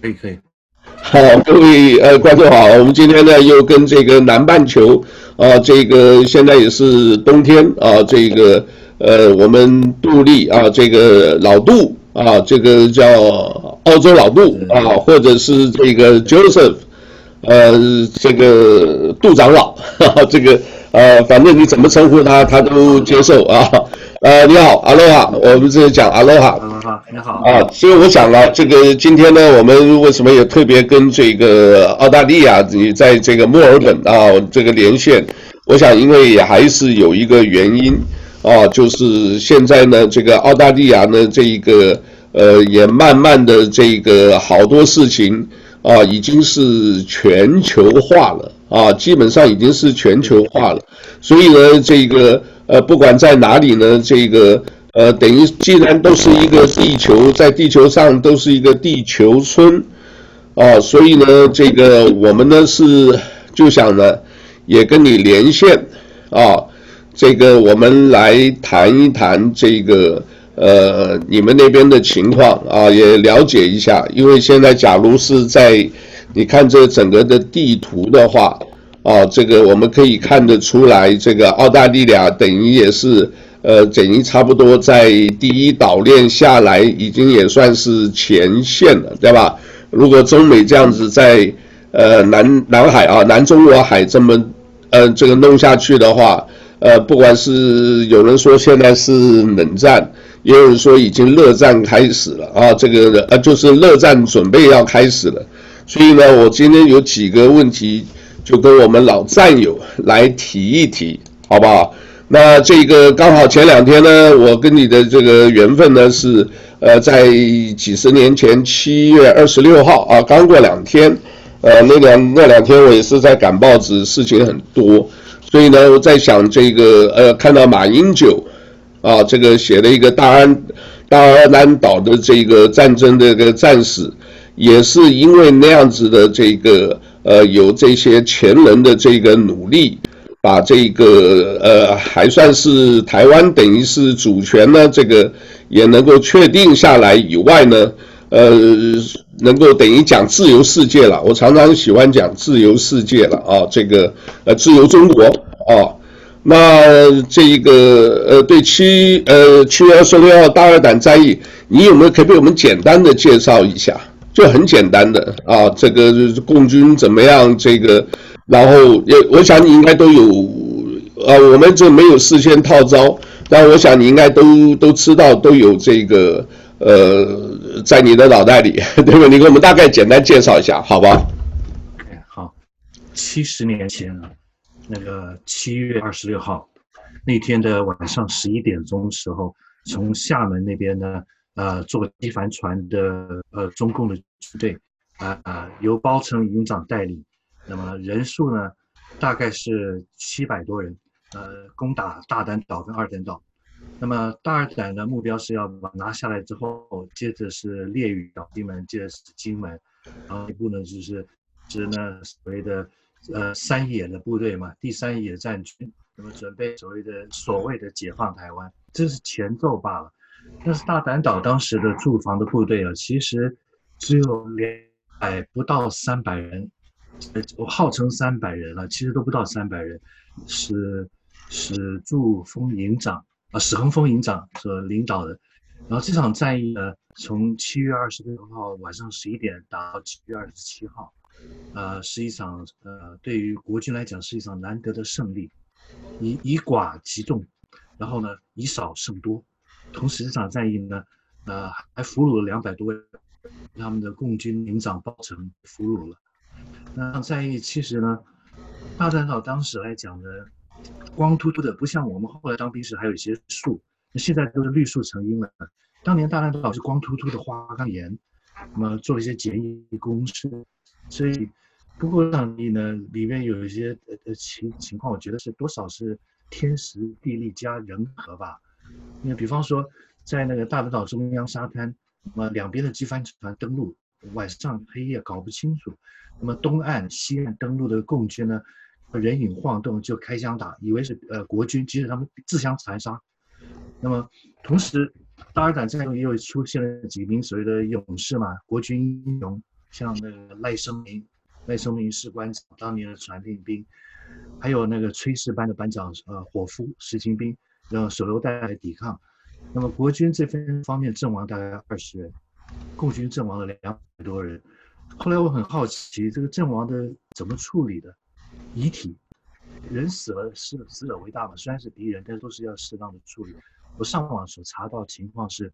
可以可以。好，各位呃观众好，我们今天呢又跟这个南半球啊，这个现在也是冬天啊，这个呃我们杜丽啊，这个老杜啊，这个叫澳洲老杜啊，或者是这个 Joseph，呃这个杜长老，哈哈，这个呃反正你怎么称呼他，他都接受啊。呃，你好，阿罗哈，我们这里讲阿罗哈。你好啊，所以我想了，这个今天呢，我们为什么也特别跟这个澳大利亚，你在这个墨尔本啊，这个连线？我想，因为也还是有一个原因啊，就是现在呢，这个澳大利亚呢，这一个呃，也慢慢的这个好多事情啊，已经是全球化了啊，基本上已经是全球化了，所以呢，这个。呃，不管在哪里呢，这个呃，等于既然都是一个地球，在地球上都是一个地球村，啊，所以呢，这个我们呢是就想呢，也跟你连线，啊，这个我们来谈一谈这个呃你们那边的情况啊，也了解一下，因为现在假如是在你看这整个的地图的话。哦，这个我们可以看得出来，这个澳大利亚等于也是，呃，等于差不多在第一岛链下来，已经也算是前线了，对吧？如果中美这样子在，呃，南南海啊，南中国海这么，呃，这个弄下去的话，呃，不管是有人说现在是冷战，也有人说已经热战开始了啊，这个呃，就是热战准备要开始了。所以呢，我今天有几个问题。就跟我们老战友来提一提，好不好？那这个刚好前两天呢，我跟你的这个缘分呢是，呃，在几十年前七月二十六号啊，刚过两天，呃，那两那两天我也是在赶报纸，事情很多，所以呢，我在想这个，呃，看到马英九啊，这个写了一个大安大安南岛的这个战争的这个战史，也是因为那样子的这个。呃，有这些前人的这个努力，把这个呃还算是台湾等于是主权呢，这个也能够确定下来以外呢，呃，能够等于讲自由世界了。我常常喜欢讲自由世界了啊，这个呃自由中国啊。那这一个呃对七呃七月二十六号大二胆战役，你有没有可以给我们简单的介绍一下？就很简单的啊，这个共军怎么样？这个，然后也我想你应该都有，啊，我们这没有事先套招，但我想你应该都都知道，都有这个呃，在你的脑袋里，对吧？你给我们大概简单介绍一下，好吧？OK，好，七十年前，那个七月二十六号那天的晚上十一点钟时候，从厦门那边呢。呃，坐机帆船的呃，中共的队，啊、啊，由包成营长带领，那么人数呢，大概是七百多人，呃，攻打大胆岛跟二胆岛。那么大二胆的目标是要把拿下来之后，接着是烈屿岛、金门，接着是金门，然后一步呢就是是呢所谓的呃三野的部队嘛，第三野战军，那么准备所谓的所谓的解放台湾，这是前奏罢了。但是大胆岛当时的驻防的部队啊，其实只有两百不到三百人，呃，我号称三百人了，其实都不到三百人，是史柱峰营长啊，史恒峰营长所领导的。然后这场战役呢，从七月二十六号晚上十一点打到七月二十七号，呃，是一场呃，对于国军来讲是一场难得的胜利，以以寡击众，然后呢，以少胜多。同时，这场战役呢，呃，还俘虏了两百多位，他们的共军营长包成俘虏了。那场战役其实呢，大胆岛当时来讲呢，光秃秃的，不像我们后来当兵时还有一些树，那现在都是绿树成荫了。当年大胆岛是光秃秃的花岗岩，那么做一些简易工事，所以不过这场役呢，里面有一些呃情情况，我觉得是多少是天时地利加人和吧。因为比方说，在那个大胆岛中央沙滩，那么两边的机帆船登陆，晚上黑夜搞不清楚。那么东岸、西岸登陆的共军呢，人影晃动就开枪打，以为是呃国军，即使他们自相残杀。那么同时，大尔胆战役又出现了几名所谓的勇士嘛，国军英雄像那个赖声明，赖声明士官长当年的传令兵，还有那个炊事班的班长呃伙夫石清兵，呃手榴弹来抵抗。那么国军这边方面阵亡大概二十人，共军阵亡了两百多人。后来我很好奇，这个阵亡的怎么处理的？遗体，人死了是死者为大嘛，虽然是敌人，但是都是要适当的处理。我上网所查到情况是，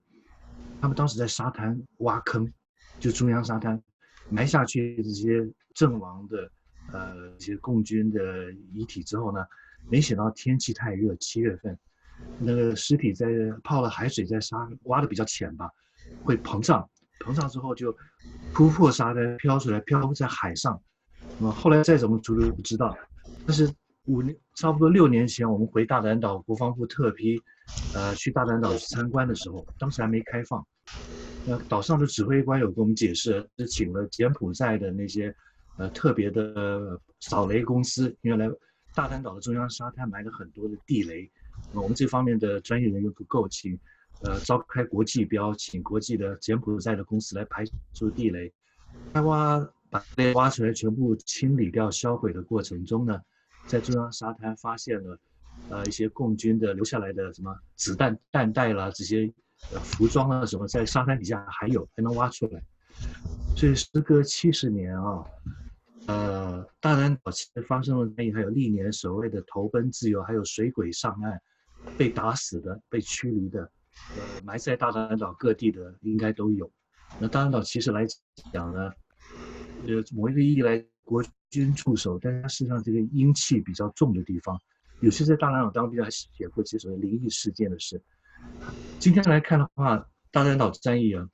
他们当时在沙滩挖坑，就中央沙滩埋下去这些阵亡的呃一些共军的遗体之后呢，没想到天气太热，七月份。那个尸体在泡了海水，在沙挖的比较浅吧，会膨胀，膨胀之后就突破沙滩飘出来，漂浮在海上。那么后来再怎么处理不知道。但是五年差不多六年前，我们回大嶝岛，国防部特批，呃，去大嶝岛去参观的时候，当时还没开放。那岛上的指挥官有跟我们解释，是请了柬埔寨的那些呃特别的扫雷公司，原来大嶝岛的中央沙滩埋了很多的地雷。我们这方面的专业人员不够，请呃召开国际标，请国际的柬埔寨的公司来排除地雷。开挖把地雷挖出来，全部清理掉、销毁的过程中呢，在中央沙滩发现了呃一些共军的留下来的什么子弹弹袋啦，这些呃服装啊什么，在沙滩底下还有还能挖出来。所以时隔七十年啊。呃，大嶝岛其实发生了战役，还有历年所谓的投奔自由，还有水鬼上岸被打死的、被驱离的，呃，埋在大南岛各地的应该都有。那大南岛其实来讲呢，呃，某一个意义来，国军驻守，但它事实上这个阴气比较重的地方，有些在大南岛当兵还写过些所谓灵异事件的事。今天来看的话，大南岛战役啊，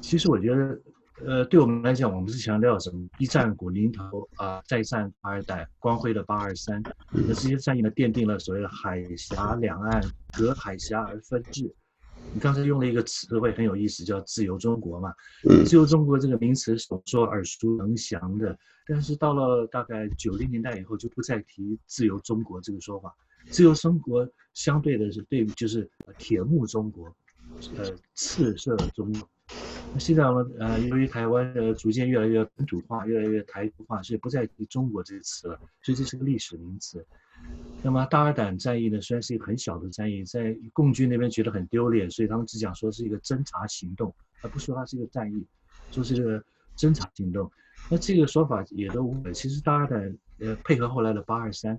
其实我觉得。呃，对我们来讲，我们是强调什么？一战古宁头啊，再战八二代，光辉的八二三。那这些战役呢，奠定了所谓的海峡两岸隔海峡而分治。你刚才用了一个词汇很有意思，叫自由中国嘛。自由中国这个名词所说耳熟能详的，但是到了大概九零年代以后，就不再提自由中国这个说法。自由中国相对的是对，就是铁幕中国，呃，赤色中国。现在我们？呃，由于台湾的逐渐越来越本土化，越来越台独化，所以不再提“中国”这个词了。所以这是个历史名词。那么大垩胆战役呢，虽然是一个很小的战役，在共军那边觉得很丢脸，所以他们只讲说是一个侦察行动，而不说它是一个战役，说是这个侦察行动。那这个说法也都无其实大垩胆呃配合后来的八二三，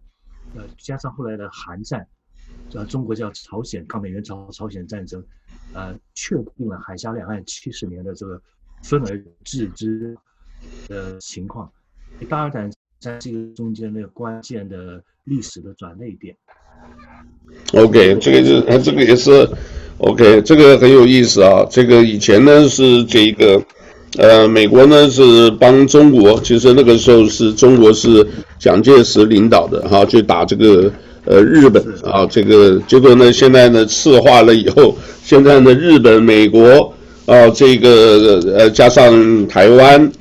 呃加上后来的韩战，呃中国叫朝鲜抗美援朝朝鲜战争。呃，确定了海峡两岸七十年的这个分而治之的情况，大垩胆在这个中间那个关键的历史的转捩点。OK，这个是，这个也是 OK，这个很有意思啊。这个以前呢是这一个，呃，美国呢是帮中国，其实那个时候是中国是蒋介石领导的哈，去打这个。呃，日本啊，这个结果呢，现在呢，赤化了以后，现在呢，日本、美国啊，这个呃，加上台湾，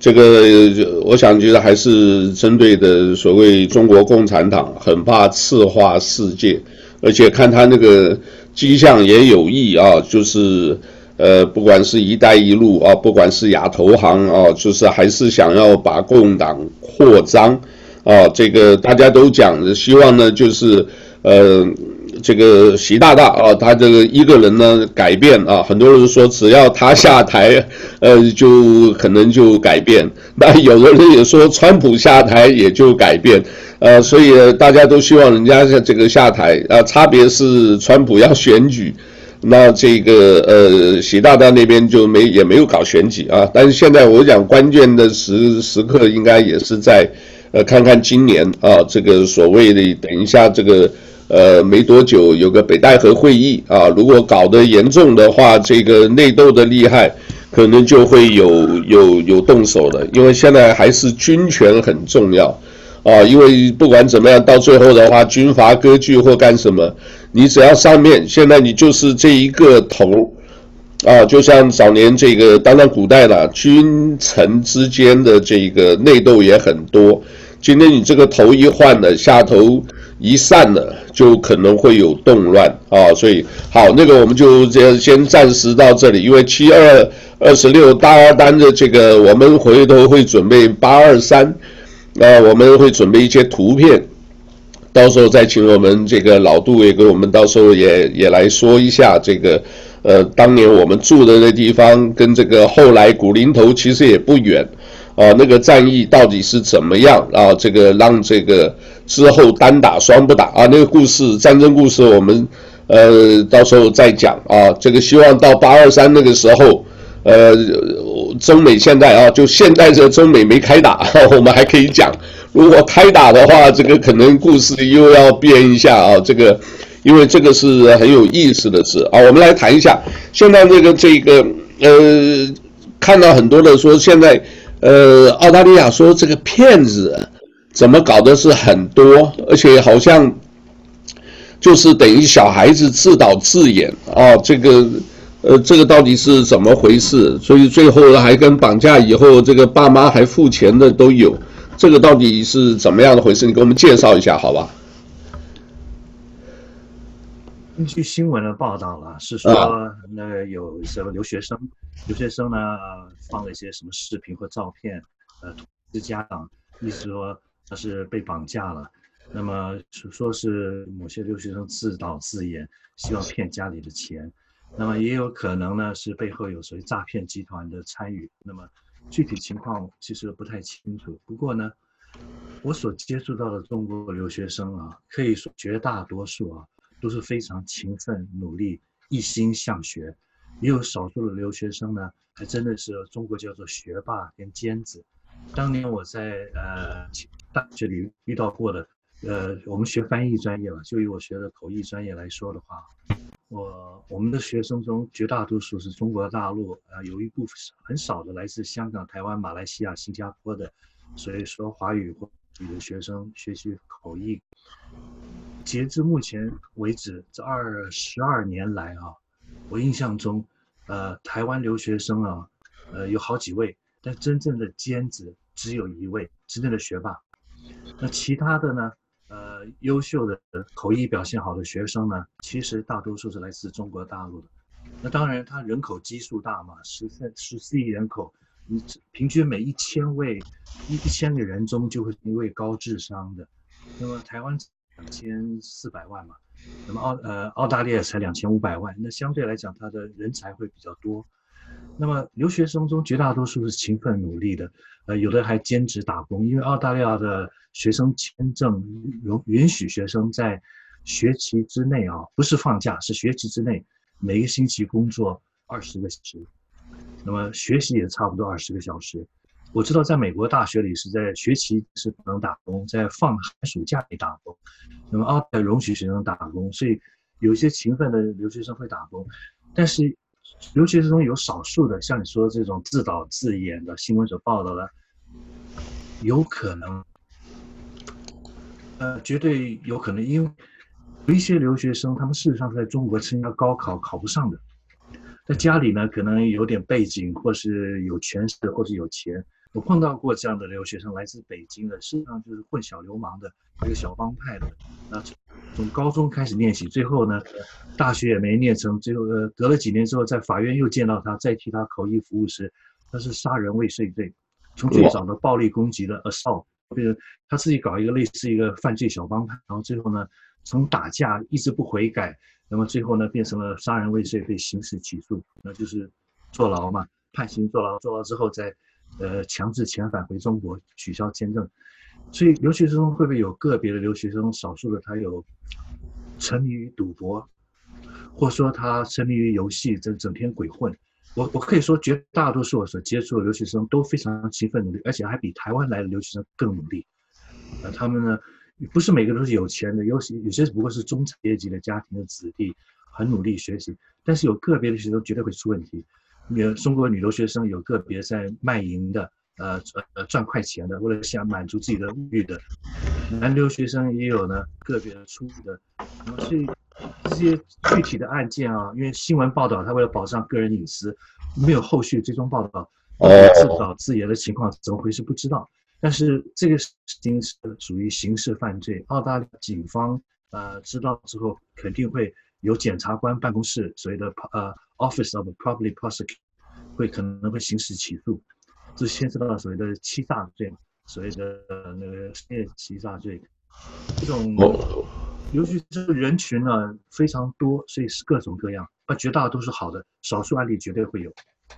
这个我想觉得还是针对的所谓中国共产党，很怕赤化世界，而且看他那个迹象也有意啊，就是呃，不管是一带一路啊，不管是亚投行啊，就是还是想要把共党扩张。啊，这个大家都讲，希望呢，就是，呃，这个习大大啊，他这个一个人呢改变啊，很多人说只要他下台，呃，就可能就改变。那有的人也说川普下台也就改变，呃，所以大家都希望人家这个下台啊，差别是川普要选举，那这个呃习大大那边就没也没有搞选举啊。但是现在我讲关键的时时刻应该也是在。呃，看看今年啊，这个所谓的等一下这个呃没多久有个北戴河会议啊，如果搞得严重的话，这个内斗的厉害，可能就会有有有动手的，因为现在还是军权很重要啊，因为不管怎么样，到最后的话，军阀割据或干什么，你只要上面现在你就是这一个头啊，就像早年这个当然古代了，君臣之间的这个内斗也很多。今天你这个头一换了，下头一散了，就可能会有动乱啊。所以好，那个我们就先先暂时到这里，因为七二二十六大二单的这个，我们回头会准备八二三，啊，我们会准备一些图片，到时候再请我们这个老杜也给我们，到时候也也来说一下这个。呃，当年我们住的那地方跟这个后来古林头其实也不远，啊，那个战役到底是怎么样啊？这个让这个之后单打双不打啊，那个故事战争故事我们呃到时候再讲啊。这个希望到八二三那个时候，呃，中美现在啊，就现在这中美没开打，我们还可以讲。如果开打的话，这个可能故事又要变一下啊，这个。因为这个是很有意思的事啊，我们来谈一下。现在这个这个呃，看到很多的说，现在呃，澳大利亚说这个骗子怎么搞的是很多，而且好像就是等于小孩子自导自演啊。这个呃，这个到底是怎么回事？所以最后还跟绑架以后，这个爸妈还付钱的都有。这个到底是怎么样的回事？你给我们介绍一下，好吧？根据新闻的报道了，是说那个有什么留学生，留学生呢放了一些什么视频或照片，呃，通知家长，意思说他是被绑架了，那么说是某些留学生自导自演，希望骗家里的钱，那么也有可能呢是背后有谁诈骗集团的参与，那么具体情况其实不太清楚。不过呢，我所接触到的中国留学生啊，可以说绝大多数啊。都是非常勤奋努力、一心向学，也有少数的留学生呢，还真的是中国叫做学霸跟尖子。当年我在呃大学里遇到过的，呃，我们学翻译专业吧，就以我学的口译专业来说的话，我我们的学生中绝大多数是中国大陆，呃，有一部分很少的来自香港、台湾、马来西亚、新加坡的，所以说华语或语的学生学习口译。截至目前为止，这二十二年来啊，我印象中，呃，台湾留学生啊，呃，有好几位，但真正的尖子只有一位，真正的学霸。那其他的呢，呃，优秀的口译表现好的学生呢，其实大多数是来自中国大陆的。那当然，他人口基数大嘛，十三十四亿人口，你平均每一千位一一千个人中就会一位高智商的。那么台湾。两千四百万嘛，那么澳呃澳大利亚才两千五百万，那相对来讲，它的人才会比较多。那么留学生中绝大多数是勤奋努力的，呃，有的还兼职打工，因为澳大利亚的学生签证允允许学生在学期之内啊，不是放假，是学期之内每个星期工作二十个小时，那么学习也差不多二十个小时。我知道，在美国大学里是在学期是不能打工，在放寒暑假里打工。那么澳大利亚容许学生打工，所以有些勤奋的留学生会打工。但是留学生中有少数的，像你说的这种自导自演的新闻所报道的，有可能，呃，绝对有可能，因为有一些留学生，他们事实上是在中国参加高考考不上的，在家里呢可能有点背景，或是有权势，或是有钱。我碰到过这样的留学生，来自北京的，实际上就是混小流氓的，一个小帮派的。那从高中开始练习，最后呢，大学也没念成，最后呃，隔了几年之后，在法院又见到他，再替他口译服务时，他是杀人未遂罪。从最早的暴力攻击的 assault，变成他自己搞一个类似一个犯罪小帮派，然后最后呢，从打架一直不悔改，那么最后呢，变成了杀人未遂被刑事起诉，那就是坐牢嘛，判刑坐牢，坐牢之后再。呃，强制遣返回中国，取消签证，所以留学生会不会有个别的留学生，少数的他有沉迷于赌博，或者说他沉迷于游戏，整整天鬼混。我我可以说，绝大多数我所接触的留学生都非常勤奋努力，而且还比台湾来的留学生更努力。呃，他们呢，不是每个都是有钱的，有些有些不过是中产阶级的家庭的子弟，很努力学习，但是有个别的学生绝对会出问题。有中国女留学生有个别在卖淫的，呃呃赚快钱的，为了想满足自己的物欲的；男留学生也有呢，个别的出的。所以这些具体的案件啊，因为新闻报道，他为了保障个人隐私，没有后续追踪报道，自导自演的情况怎么回事不知道。但是这个事情是属于刑事犯罪，澳大利亚警方呃知道之后，肯定会有检察官办公室所谓的呃 Office of Public Prosecutor 会可能会行使起诉，这牵涉到所谓的欺诈罪，所谓的那个商业欺诈罪，这种尤其是人群呢非常多，所以是各种各样，啊，绝大多数是好的，少数案例绝对会有。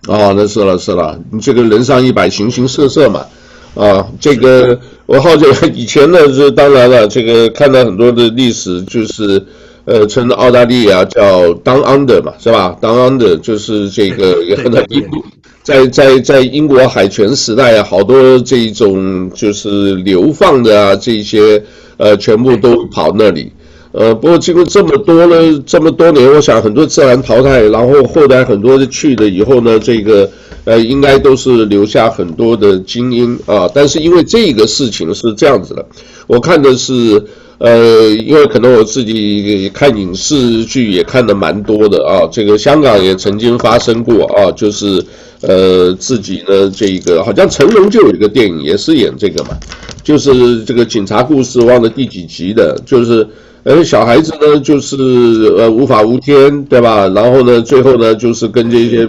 哦，那是了是了，你这个人上一百，形形色色嘛，啊，这个我好像以前呢是当然了，这个看到很多的历史，就是呃，称澳大利亚叫 Down Under 嘛，是吧？Down Under 就是这个也很英国，在在在英国海权时代啊，好多这种就是流放的啊，这些呃，全部都跑那里。呃，不过经过这么多呢，这么多年，我想很多自然淘汰，然后后来很多的去了以后呢，这个呃，应该都是留下很多的精英啊。但是因为这个事情是这样子的，我看的是呃，因为可能我自己看影视剧也看的蛮多的啊。这个香港也曾经发生过啊，就是呃，自己呢这个好像成龙就有一个电影也是演这个嘛，就是这个警察故事，忘了第几集的，就是。而小孩子呢，就是呃无法无天，对吧？然后呢，最后呢，就是跟这些，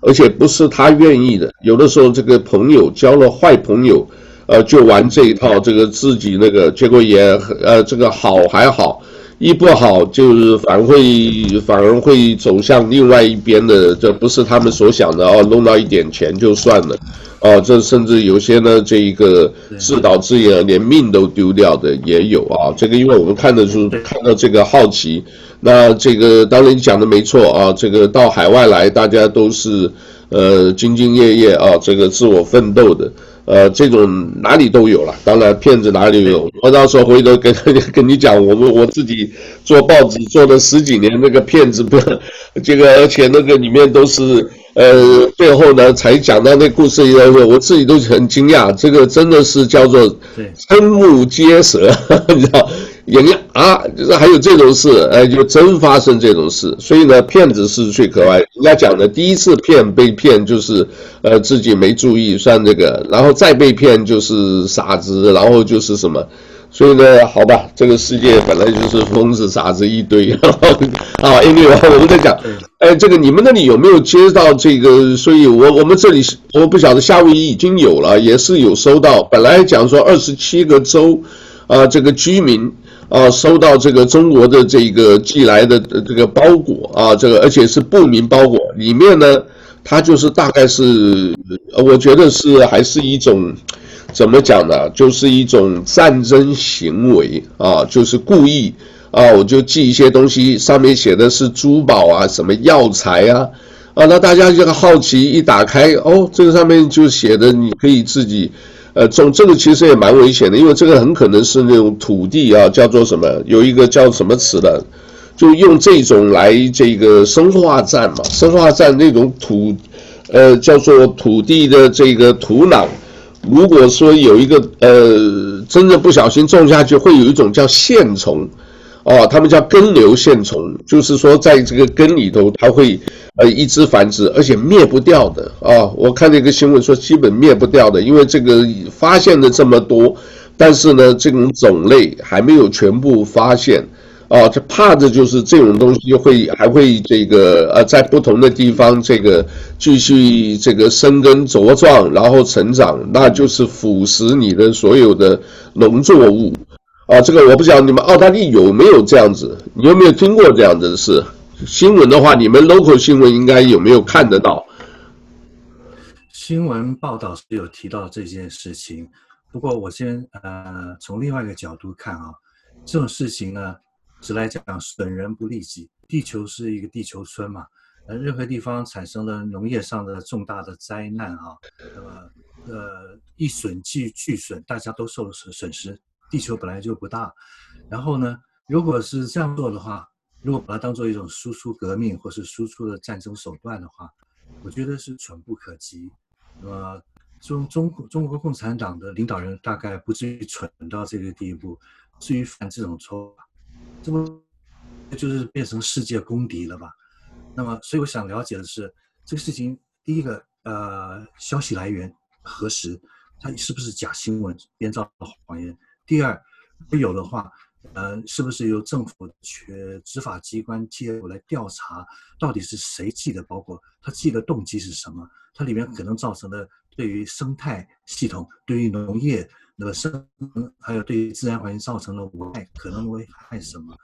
而且不是他愿意的。有的时候这个朋友交了坏朋友，呃，就玩这一套，这个自己那个结果也呃这个好还好，一不好就是反会反而会走向另外一边的，这不是他们所想的哦，弄到一点钱就算了。哦，这甚至有些呢，这一个自导自演连命都丢掉的也有啊。这个因为我们看的是看到这个好奇，那这个当然你讲的没错啊。这个到海外来，大家都是呃兢兢业业啊，这个自我奋斗的，呃，这种哪里都有了。当然骗子哪里有，我到时候回头跟 跟你讲，我们我自己做报纸做了十几年，那个骗子不，这个而且那个里面都是。呃，最后呢，才讲到那故事以后，我自己都很惊讶，这个真的是叫做瞠目结舌，你知道？人家啊，就是还有这种事，哎，就真发生这种事。所以呢，骗子是最可爱。人家讲的第一次骗被骗就是，呃，自己没注意算这个，然后再被骗就是傻子，然后就是什么。所以呢，好吧，这个世界本来就是疯子傻子一堆。啊，因为我们在讲，哎，这个你们那里有没有接到这个？所以我我们这里我不晓得夏威夷已经有了，也是有收到。本来讲说二十七个州，啊，这个居民啊，收到这个中国的这个寄来的这个包裹啊，这个而且是不明包裹，里面呢，它就是大概是，我觉得是还是一种。怎么讲呢？就是一种战争行为啊，就是故意啊，我就寄一些东西，上面写的是珠宝啊，什么药材啊，啊，那大家这个好奇一打开，哦，这个上面就写的你可以自己，呃，种这个其实也蛮危险的，因为这个很可能是那种土地啊，叫做什么？有一个叫什么词的，就用这种来这个生化战嘛，生化战那种土，呃，叫做土地的这个土壤。如果说有一个呃，真的不小心种下去，会有一种叫线虫，哦，他们叫根瘤线虫，就是说在这个根里头，它会呃一直繁殖，而且灭不掉的啊、我看那个新闻说，基本灭不掉的，因为这个发现的这么多，但是呢，这种种类还没有全部发现。啊，就怕的就是这种东西会还会这个呃，在不同的地方这个继续这个生根茁壮，然后成长，那就是腐蚀你的所有的农作物。啊，这个我不知道你们澳大利亚有没有这样子，你有没有听过这样子的事？新闻的话，你们 local 新闻应该有没有看得到？新闻报道是有提到这件事情，不过我先呃从另外一个角度看啊，这种事情呢。直来讲，损人不利己。地球是一个地球村嘛，呃，任何地方产生了农业上的重大的灾难啊，那么呃，一损俱俱损，大家都受了损损失。地球本来就不大，然后呢，如果是这样做的话，如果把它当做一种输出革命或是输出的战争手段的话，我觉得是蠢不可及。那么中中中国共产党的领导人大概不至于蠢到这个地步，至于犯这种错。这不就是变成世界公敌了吧？那么，所以我想了解的是这个事情。第一个，呃，消息来源核实；它是不是假新闻、编造谎言？第二，如果有的话，呃，是不是由政府去执法机关介入来调查，到底是谁寄的包裹？他寄的动机是什么？它里面可能造成的对于生态系统、对于农业那个生，还有对于自然环境造成的危害，可能危害什么？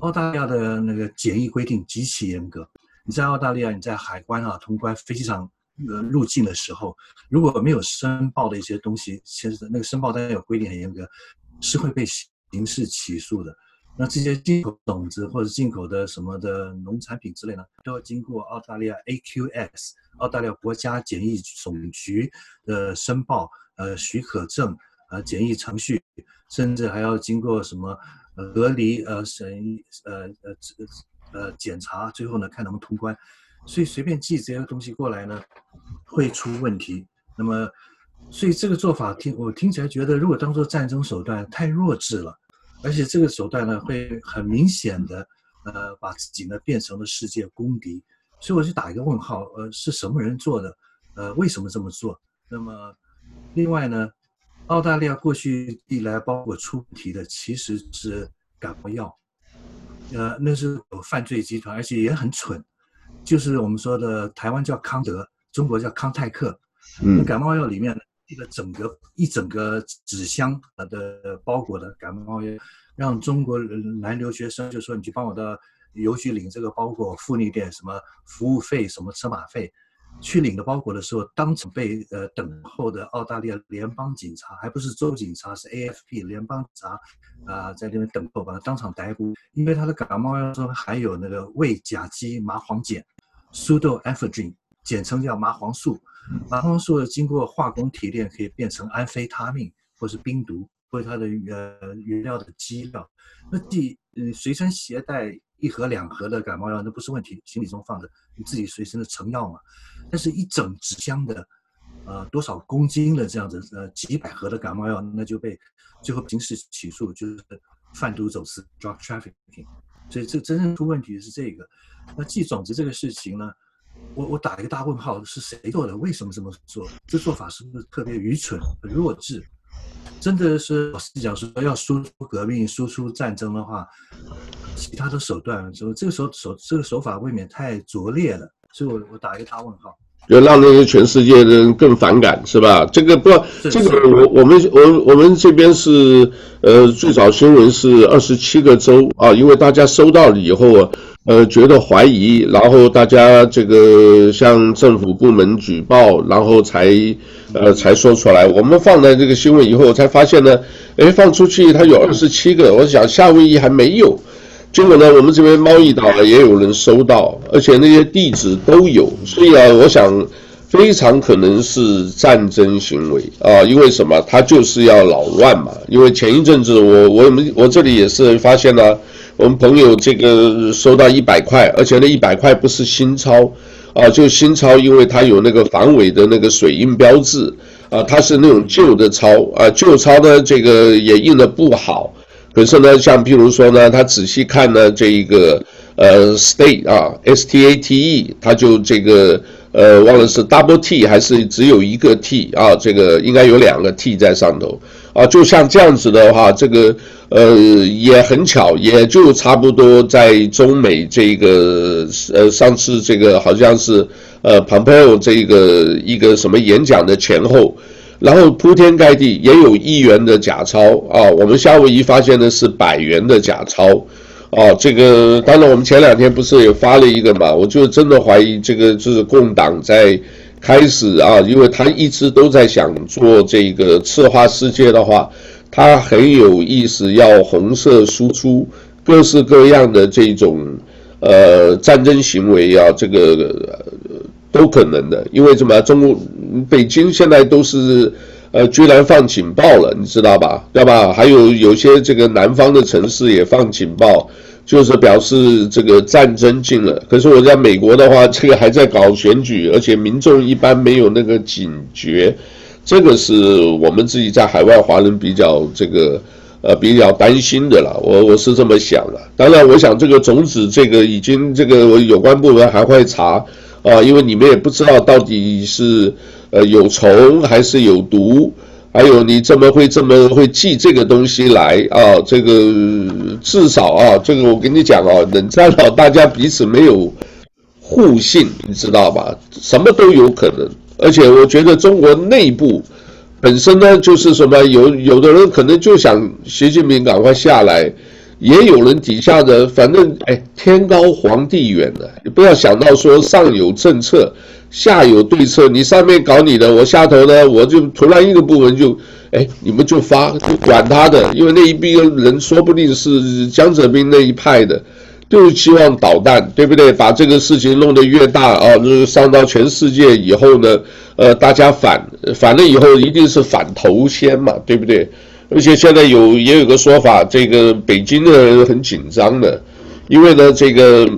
澳大利亚的那个检疫规定极其严格。你在澳大利亚，你在海关啊通关飞机场呃入境的时候，如果没有申报的一些东西，其实那个申报单有规定很严格，是会被刑事起诉的。那这些进口种子或者进口的什么的农产品之类呢，都要经过澳大利亚 AQS 澳大利亚国家检疫总局的申报呃许可证呃检疫程序，甚至还要经过什么隔离呃审呃呃呃检查，最后呢看能不能通关。所以随便寄这些东西过来呢，会出问题。那么，所以这个做法听我听起来觉得，如果当做战争手段太弱智了。而且这个手段呢，会很明显的，呃，把自己呢变成了世界公敌，所以我就打一个问号，呃，是什么人做的？呃，为什么这么做？那么，另外呢，澳大利亚过去以来包括出问题的其实是感冒药，呃，那是有犯罪集团，而且也很蠢，就是我们说的台湾叫康德，中国叫康泰克，嗯，感冒药里面一个整个一整个纸箱的包裹的感冒药，让中国男留学生就说：“你去帮我到邮局领这个包裹，付你点什么服务费、什么车马费。”去领的包裹的时候，当场被呃等候的澳大利亚联邦警察，还不是州警察，是 AFP 联邦警察啊、在那边等候，把他当场逮捕，因为他的感冒药中含有那个伪甲基麻黄碱 （pseudoephedrine），简称叫麻黄素。麻黄素经过化工提炼可以变成安非他命，或是冰毒，或者它的呃原料的基料。那既嗯随身携带一盒两盒的感冒药那不是问题，行李中放着，你自己随身的成药嘛。但是一整纸箱的，呃多少公斤的这样子呃几百盒的感冒药，那就被最后刑事起诉，就是贩毒走私 （drug trafficking）。所以这真正出问题的是这个。那寄种子这个事情呢？我我打一个大问号，是谁做的？为什么这么做？这做法是不是特别愚蠢、很弱智？真的是老实讲说，要输出革命、输出战争的话，其他的手段，就这个手手这个手法未免太拙劣了。所以我我打一个大问号，就让那些全世界的人更反感，是吧？这个不，这个我我们我我们这边是呃，最早新闻是二十七个州啊，因为大家收到了以后啊。呃，觉得怀疑，然后大家这个向政府部门举报，然后才呃才说出来。我们放在这个新闻以后，我才发现呢，诶，放出去它有二十七个，我想夏威夷还没有。结果呢，我们这边猫义岛也有人收到，而且那些地址都有，所以啊，我想非常可能是战争行为啊，因为什么？他就是要扰乱嘛。因为前一阵子我我们我这里也是发现了。我们朋友这个收到一百块，而且那一百块不是新钞，啊，就新钞，因为它有那个防伪的那个水印标志，啊，它是那种旧的钞，啊，旧钞呢，这个也印得不好，可是呢，像譬如说呢，他仔细看呢，这一个呃，state 啊，S T A T E，它就这个呃，忘了是 double T 还是只有一个 T 啊，这个应该有两个 T 在上头，啊，就像这样子的话，这个。呃，也很巧，也就差不多在中美这个呃上次这个好像是呃 Pompeo 这个一个什么演讲的前后，然后铺天盖地也有一元的假钞啊，我们夏威夷发现的是百元的假钞哦，这个当然我们前两天不是也发了一个嘛，我就真的怀疑这个就是共党在开始啊，因为他一直都在想做这个赤化世界的话。他很有意思，要红色输出各式各样的这种呃战争行为啊，这个、呃、都可能的。因为什么？中国北京现在都是呃居然放警报了，你知道吧？对吧？还有有些这个南方的城市也放警报，就是表示这个战争近了。可是我在美国的话，这个还在搞选举，而且民众一般没有那个警觉。这个是我们自己在海外华人比较这个呃比较担心的了，我我是这么想的。当然，我想这个种子这个已经这个有关部门还会查啊，因为你们也不知道到底是呃有虫还是有毒还有你怎么会这么会寄这个东西来啊？这个至少啊，这个我跟你讲啊，冷战了，大家彼此没有互信，你知道吧？什么都有可能。而且我觉得中国内部本身呢，就是什么有有的人可能就想习近平赶快下来，也有人底下的反正哎，天高皇帝远的，你不要想到说上有政策。下有对策，你上面搞你的，我下头呢，我就突然一个部门就，哎，你们就发就管他的，因为那一批人说不定是江泽民那一派的，就希望捣蛋，对不对？把这个事情弄得越大啊，就是上到全世界以后呢，呃，大家反反了以后一定是反头先嘛，对不对？而且现在有也有个说法，这个北京的人很紧张的，因为呢这个。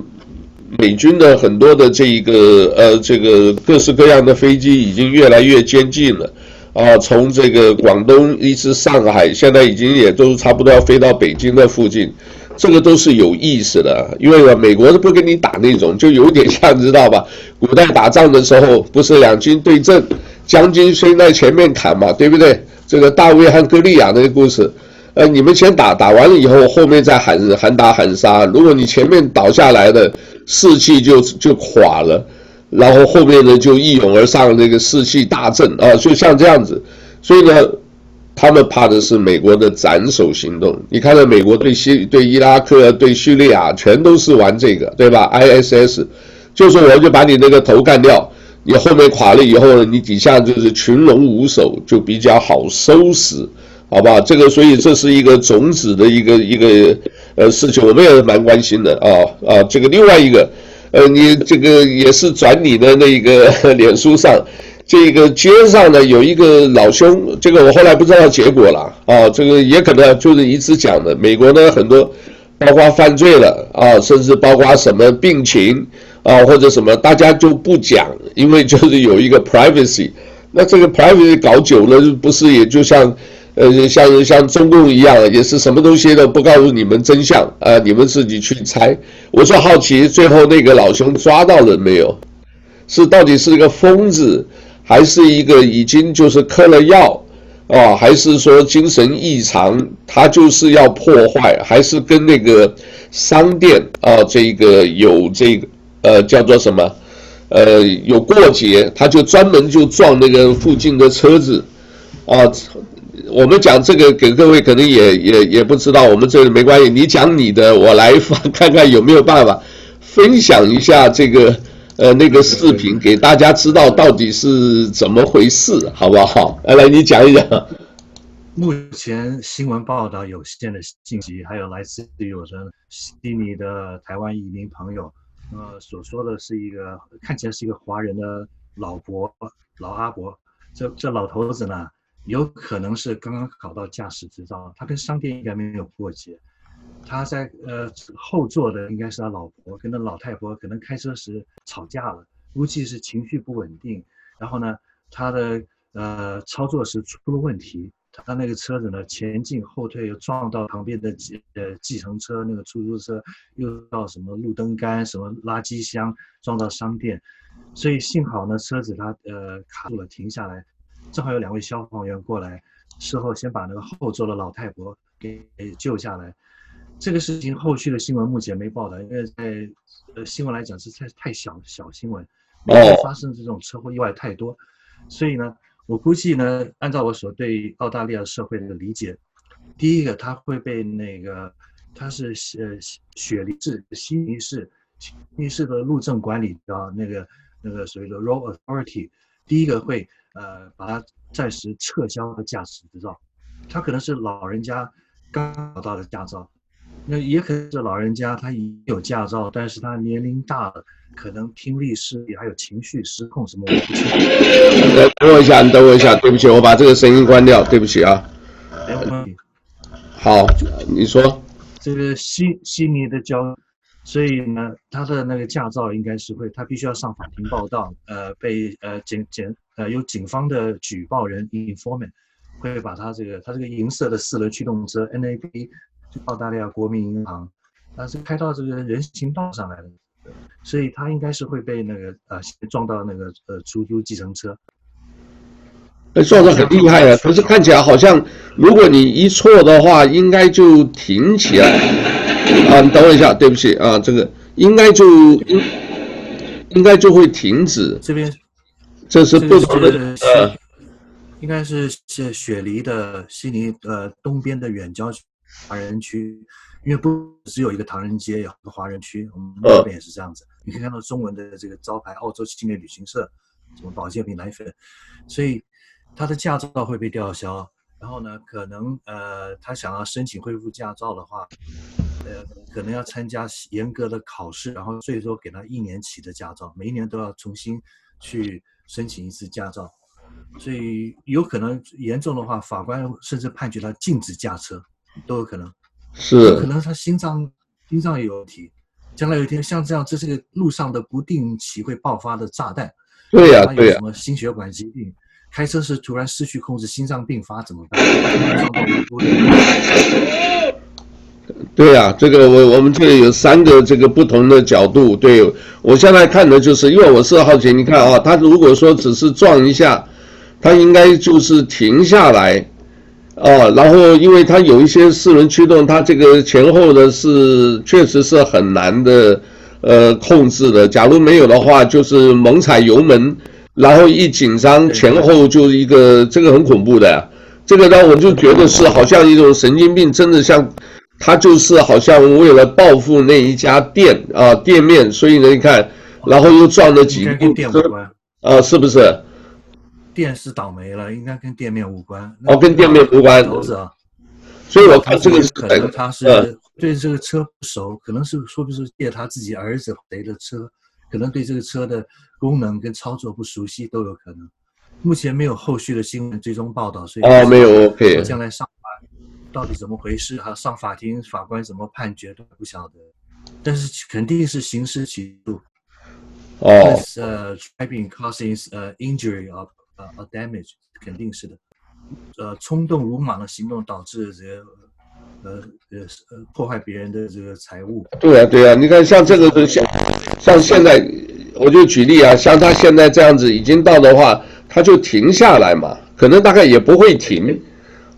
美军的很多的这一个呃，这个各式各样的飞机已经越来越接近了啊，从这个广东一直上海，现在已经也都差不多要飞到北京的附近，这个都是有意思的，因为美国都不跟你打那种，就有点像知道吧？古代打仗的时候不是两军对阵，将军先在前面砍嘛，对不对？这个大卫和歌利亚那个故事。呃，你们先打，打完了以后，后面再喊喊打喊杀。如果你前面倒下来的士气就就垮了，然后后面呢就一拥而上，那个士气大振啊，就像这样子。所以呢，他们怕的是美国的斩首行动。你看到美国对西、对伊拉克、对叙利亚，全都是玩这个，对吧？ISS，就是我就把你那个头干掉，你后面垮了以后呢，你底下就是群龙无首，就比较好收拾。好吧，这个所以这是一个种子的一个一个呃事情，我们也蛮关心的啊啊。这个另外一个，呃，你这个也是转你的那个脸书上，这个街上呢有一个老兄，这个我后来不知道结果了啊。这个也可能就是一直讲的，美国呢很多包括犯罪了啊，甚至包括什么病情啊或者什么，大家就不讲，因为就是有一个 privacy。那这个 privacy 搞久了，不是也就像。呃，像像中共一样，也是什么东西都不告诉你们真相啊，你们自己去猜。我就好奇，最后那个老兄抓到了没有？是到底是一个疯子，还是一个已经就是嗑了药啊？还是说精神异常？他就是要破坏，还是跟那个商店啊，这个有这个呃叫做什么？呃，有过节，他就专门就撞那个附近的车子啊。我们讲这个给各位可能也也也不知道，我们这里没关系。你讲你的，我来看看有没有办法分享一下这个呃那个视频，给大家知道到底是怎么回事，好不好？来来，你讲一讲。目前新闻报道有限的信息，还有来自于我的悉尼的台湾移民朋友，呃，所说的是一个看起来是一个华人的老伯老阿伯，这这老头子呢？有可能是刚刚考到驾驶执照，他跟商店应该没有过节。他在呃后座的应该是他老婆，跟那老太婆可能开车时吵架了，估计是情绪不稳定。然后呢，他的呃操作时出了问题，他那个车子呢前进后退又撞到旁边的呃计程车，那个出租车又到什么路灯杆、什么垃圾箱，撞到商店，所以幸好呢车子他呃卡住了，停下来。正好有两位消防员过来，事后先把那个后座的老太婆给救下来。这个事情后续的新闻目前没报道，因为在呃新闻来讲是太太小小新闻，没有发生这种车祸意外太多，所以呢，我估计呢，按照我所对澳大利亚社会的理解，第一个他会被那个他是呃雪梨市、悉尼市、悉尼市的路政管理啊，那个那个所谓的 Road Authority，第一个会。呃，把他暂时撤销了驾驶执照，他可能是老人家刚考到的驾照，那也可能是老人家他已有驾照，但是他年龄大了，可能听力失忆，还有情绪失控什么，我不清楚。等我一下，你等我一下，对不起，我把这个声音关掉，对不起啊。没问题。好，你说。这个悉悉尼的交。所以呢，他的那个驾照应该是会，他必须要上法庭报道，呃，被呃警检呃由警方的举报人 informant 会把他这个他这个银色的四轮驱动车 NAB 澳大利亚国民银行，它是开到这个人行道上来的，所以它应该是会被那个呃撞到那个呃出租计程车。哎，算得很厉害啊！可是看起来好像，如果你一错的话，应该就停起来。啊，你等我一下，对不起啊，这个应该就应应该就会停止。这边这是不同的，呃，应该是是雪梨的悉尼呃东边的远郊华人区，因为不只有一个唐人街，有个华人区，我们那边也是这样子。你可以看到中文的这个招牌，澳洲青年旅行社，什么保健品、奶粉，所以。他的驾照会被吊销，然后呢，可能呃，他想要申请恢复驾照的话，呃，可能要参加严格的考试，然后最多给他一年期的驾照，每一年都要重新去申请一次驾照，所以有可能严重的话，法官甚至判决他禁止驾车，都有可能。是。可能他心脏心脏也有问题，将来有一天像这样，这是个路上的不定期会爆发的炸弹。对呀、啊，对呀、啊。什么心血管疾病？开车时突然失去控制，心脏病发怎么办？对呀、啊，这个我我们这里有三个这个不同的角度。对，我现在看的就是，因为我是好奇，你看啊，他如果说只是撞一下，他应该就是停下来，啊，然后因为它有一些四轮驱动，它这个前后的是确实是很难的，呃，控制的。假如没有的话，就是猛踩油门。然后一紧张，前后就是一个，这个很恐怖的，这个呢，我就觉得是好像一种神经病，真的像，他就是好像为了报复那一家店啊店面，所以呢，你看，然后又撞了几跟店无关啊，是不是？店是倒霉了，应该跟店面无关。哦，跟店面无关。头子啊，所以我看这个是可能他是对这个车不熟，可能是说不是借他自己儿子谁的车，可能对这个车的。功能跟操作不熟悉都有可能，目前没有后续的新闻追踪报道，所以哦没有 OK，将来上法到底怎么回事，还有上法庭法官怎么判决都不晓得，但是肯定是刑事起诉哦，呃，driving causing 呃 injury or 呃 or damage 肯定是的，呃，冲动鲁莽的行动导致这个呃呃呃破坏别人的这个财物。对啊对啊，你看像这个都像像现在。我就举例啊，像他现在这样子已经到的话，他就停下来嘛，可能大概也不会停。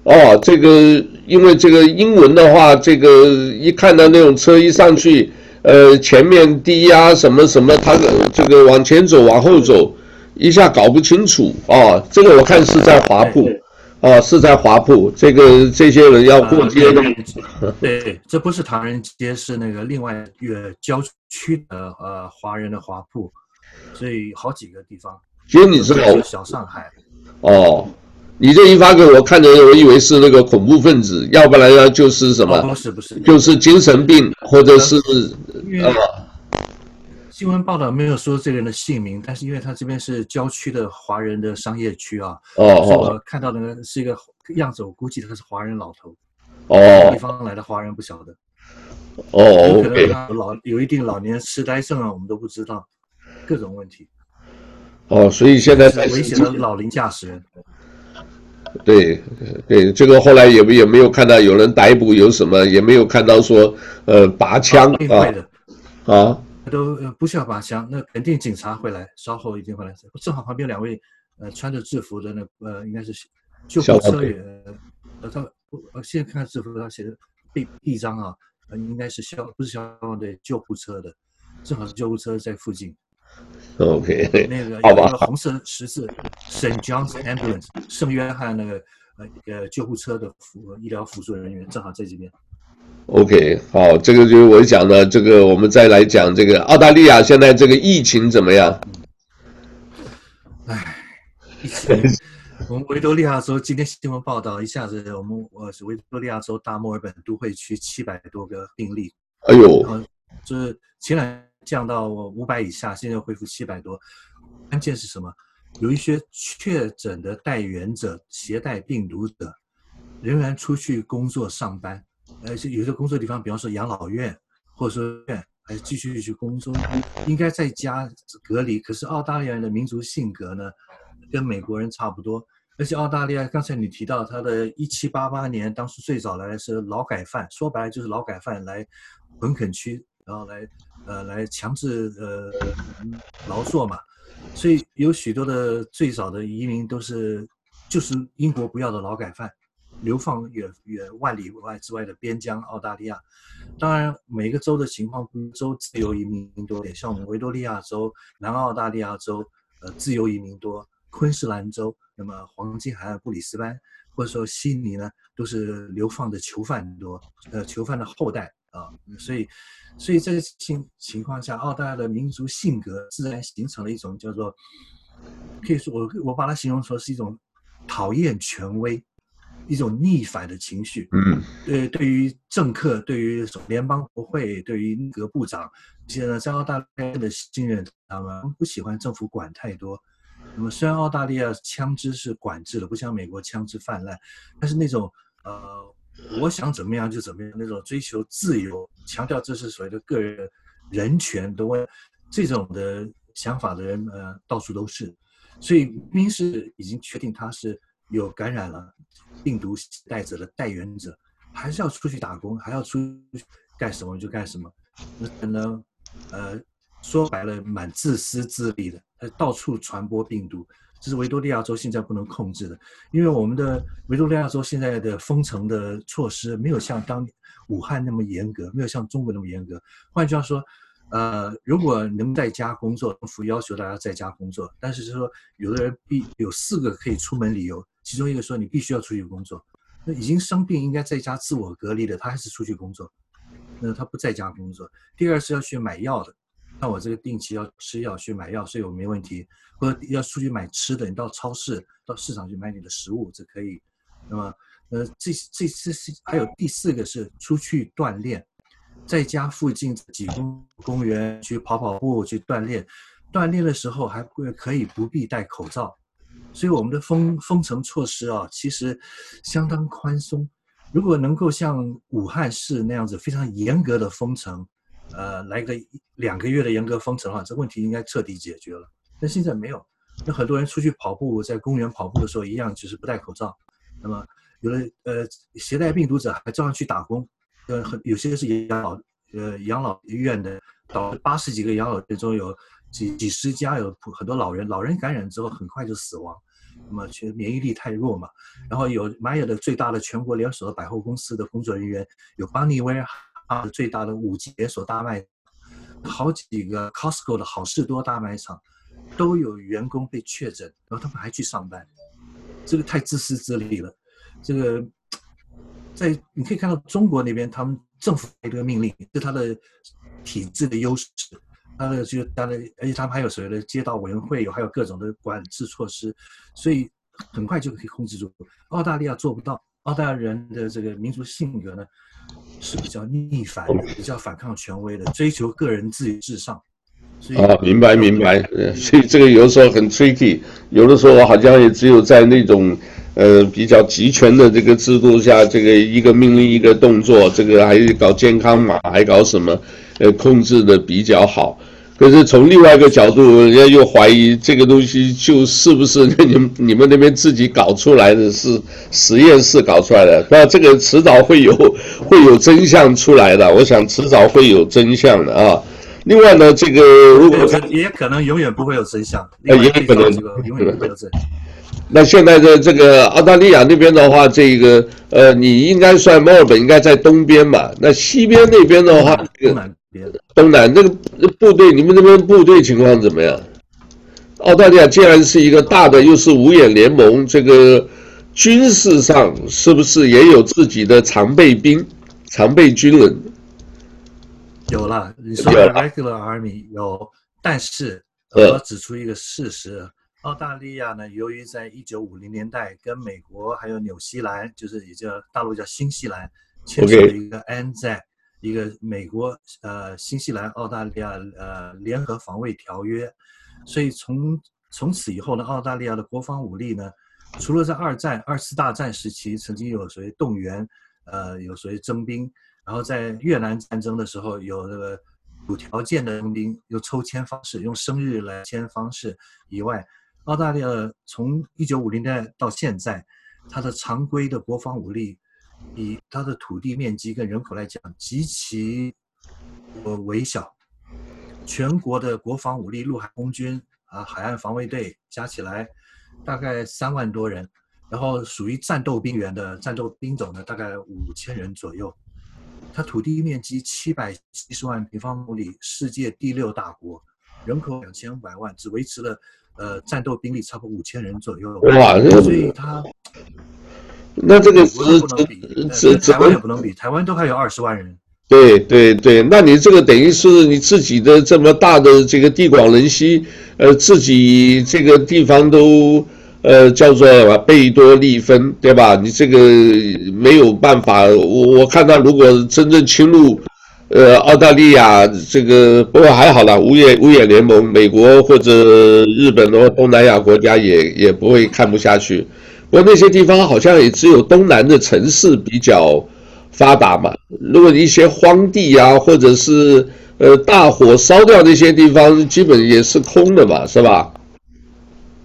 哦，这个因为这个英文的话，这个一看到那种车一上去，呃，前面低压什么什么，他这个往前走往后走，一下搞不清楚。哦，这个我看是在华埠，哦，是在华埠。这个这些人要过街的。对，这不是唐人街，是那个另外一个郊区的呃华人的华埠，所以好几个地方。其实你知道小上海。哦，你这一发给我看的，我以为是那个恐怖分子，要不然呢就是什么？哦、不是不是，就是精神病，或者是呃。新闻报道没有说这个人的姓名，但是因为他这边是郊区的华人的商业区啊，哦哦，我看到那个是一个样子，我估计他是华人老头。哦，地方来的华人不晓得。哦，有可能他老有一定老年痴呆症啊，我们都不知道，各种问题。哦，所以现在是危险的老龄驾驶人。对对，这个后来也也没有看到有人逮捕，有什么也没有看到说呃拔枪啊啊，都不需要拔枪，那肯定警察会来，稍后一定会来。正好旁边两位呃穿着制服的那呃应该是救护车员，呃他我现在看看制服他写的臂臂章啊。应该是消不是消防队救护车的，正好是救护车在附近。OK，那个有一个红色十字，Saint John's Ambulance，圣约翰那个呃呃救护车的辅医疗辅助人员正好在这边。OK，好，这个就是我讲的。这个我们再来讲这个澳大利亚现在这个疫情怎么样？唉，疫情。我们维多利亚州今天新闻报道，一下子我们我是维多利亚州大墨尔本都会区七百多个病例，哎呦，就是前两降到五百以下，现在恢复七百多。关键是什么？有一些确诊的带源者、携带病毒者，仍然出去工作上班，而且有些工作地方，比方说养老院，或者说院，还继续去工作，应该在家隔离。可是澳大利亚人的民族性格呢？跟美国人差不多，而且澳大利亚刚才你提到他的一七八八年，当时最早来的是劳改犯，说白了就是劳改犯来屯垦区，然后来呃来强制呃劳作嘛，所以有许多的最早的移民都是就是英国不要的劳改犯，流放远远万里外之外的边疆澳大利亚。当然，每个州的情况，州自由移民多点，像我们维多利亚州、南澳大利亚州，呃，自由移民多；昆士兰州，那么黄金海岸布里斯班或者说悉尼呢，都是流放的囚犯多，呃，囚犯的后代啊，所以，所以这个情情况下，澳大利亚的民族性格自然形成了一种叫做，可以说我我把它形容说是一种讨厌权威。一种逆反的情绪，嗯，对，对于政客，对于联邦国会，对于内阁部长，现在在澳大利亚的信任他们不喜欢政府管太多。那么，虽然澳大利亚枪支是管制的，不像美国枪支泛滥，但是那种呃，我想怎么样就怎么样，那种追求自由，强调这是所谓的个人人权的问，这种的想法的人呃，到处都是。所以，兵士已经确定他是有感染了。病毒携带者的带源者，还是要出去打工，还要出去干什么就干什么。那可能，呃，说白了，蛮自私自利的，他到处传播病毒。这是维多利亚州现在不能控制的，因为我们的维多利亚州现在的封城的措施没有像当武汉那么严格，没有像中国那么严格。换句话说，呃，如果能在家工作，政府要求大家在家工作，但是就是说，有的人必有四个可以出门理由。其中一个说你必须要出去工作，那已经生病应该在家自我隔离的，他还是出去工作，那他不在家工作。第二是要去买药的，那我这个定期要吃药去买药，所以我没问题。或者要出去买吃的，你到超市、到市场去买你的食物，这可以。那么，呃，这这这是还有第四个是出去锻炼，在家附近几公公园去跑跑步去锻炼，锻炼的时候还会可以不必戴口罩。所以我们的封封城措施啊，其实相当宽松。如果能够像武汉市那样子非常严格的封城，呃，来个两个月的严格封城的话，这问题应该彻底解决了。但现在没有，那很多人出去跑步，在公园跑步的时候一样，就是不戴口罩。那么有的呃携带病毒者还照样去打工，呃，很有些是养老呃养老院的，到八十几个养老院中有。几几十家有很多老人，老人感染之后很快就死亡，那么其实免疫力太弱嘛。然后有玛雅的最大的全国连锁的百货公司的工作人员，有邦尼威尔最大的五级连锁大卖，好几个 Costco 的好事多大卖场都有员工被确诊，然后他们还去上班，这个太自私自利了。这个在你可以看到中国那边，他们政府给这个命令是他的体制的优势。他的就当然，而且他们还有所谓的街道委员会，有还有各种的管制措施，所以很快就可以控制住。澳大利亚做不到，澳大利亚人的这个民族性格呢是比较逆反的，比较反抗权威的，追求个人自由至上。所以哦，明白明白。所以这个有的时候很 tricky，有的时候好像也只有在那种呃比较集权的这个制度下，这个一个命令一个动作，这个还搞健康码，还搞什么？呃，控制的比较好，可是从另外一个角度，人家又怀疑这个东西就是不是你们你们那边自己搞出来的，是实验室搞出来的，那这个迟早会有会有真相出来的，我想迟早会有真相的啊。另外呢，这个如果也可能永远不会有真相，呃，也可能永远不会有真相。那现在的这个澳大利亚那边的话，这个呃，你应该算墨尔本应该在东边吧？那西边那边的话，这个。东南那个部队，你们那边部队情况怎么样？澳大利亚既然是一个大的，又是五眼联盟，这个军事上是不是也有自己的常备兵、常备军人？有了，你说的 regular army 有，但是我要指出一个事实：澳大利亚呢，由于在一九五零年代跟美国还有纽西兰，就是也叫大陆叫新西兰，签署了一个 ANZAC。一个美国、呃新西兰、澳大利亚呃联合防卫条约，所以从从此以后呢，澳大利亚的国防武力呢，除了在二战、二次大战时期曾经有所谓动员，呃有所谓征兵，然后在越南战争的时候有这个有条件的征兵，用抽签方式，用生日来签方式以外，澳大利亚从一九五零年代到现在，它的常规的国防武力。以它的土地面积跟人口来讲，极其呃微小。全国的国防武力、陆海空军啊、海岸防卫队加起来大概三万多人，然后属于战斗兵员的战斗兵种呢，大概五千人左右。它土地面积七百七十万平方公里，世界第六大国，人口两千五百万，只维持了呃战斗兵力差不多五千人左右。哇，所以它那这个是不能比，跟台湾也不能比，台湾都还有二十万人。对对对，那你这个等于是你自己的这么大的这个地广人稀，呃，自己这个地方都。呃，叫做贝多利分，对吧？你这个没有办法。我我看到，如果真正侵入，呃，澳大利亚这个，不过还好啦，五眼五眼联盟，美国或者日本或东南亚国家也也不会看不下去。不过那些地方好像也只有东南的城市比较发达嘛。如果一些荒地啊，或者是呃大火烧掉那些地方，基本也是空的嘛，是吧？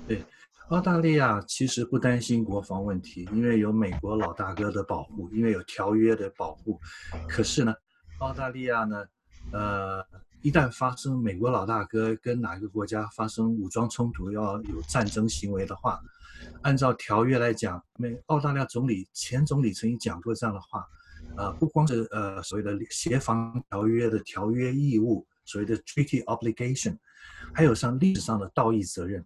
对澳大利亚其实不担心国防问题，因为有美国老大哥的保护，因为有条约的保护。可是呢，澳大利亚呢，呃，一旦发生美国老大哥跟哪个国家发生武装冲突，要有战争行为的话，按照条约来讲，美澳大利亚总理前总理曾经讲过这样的话，呃，不光是呃所谓的协防条约的条约义务，所谓的 treaty obligation，还有像历史上的道义责任。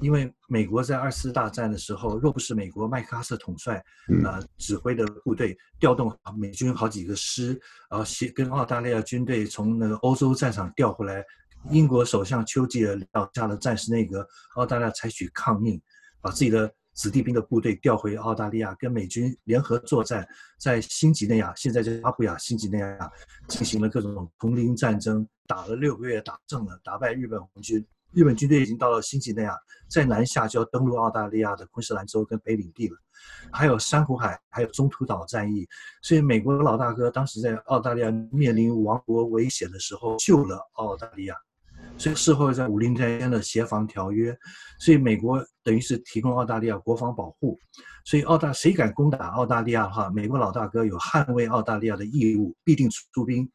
因为美国在二次大战的时候，若不是美国麦克阿瑟统帅，呃，指挥的部队调动美军好几个师，然后协跟澳大利亚军队从那个欧洲战场调回来，英国首相丘吉尔领导下的战时内阁，澳大利亚采取抗命，把自己的子弟兵的部队调回澳大利亚，跟美军联合作战，在新几内亚，现在叫阿布亚新几内亚，进行了各种丛林战争，打了六个月，打胜了，打败日本红军。日本军队已经到了新几内亚，在南下就要登陆澳大利亚的昆士兰州跟北领地了，还有珊瑚海，还有中途岛战役。所以美国老大哥当时在澳大利亚面临亡国危险的时候救了澳大利亚，所以事后在五零年间的协防条约，所以美国等于是提供澳大利亚国防保护。所以澳大谁敢攻打澳大利亚的话，美国老大哥有捍卫澳大利亚的义务，必定出兵，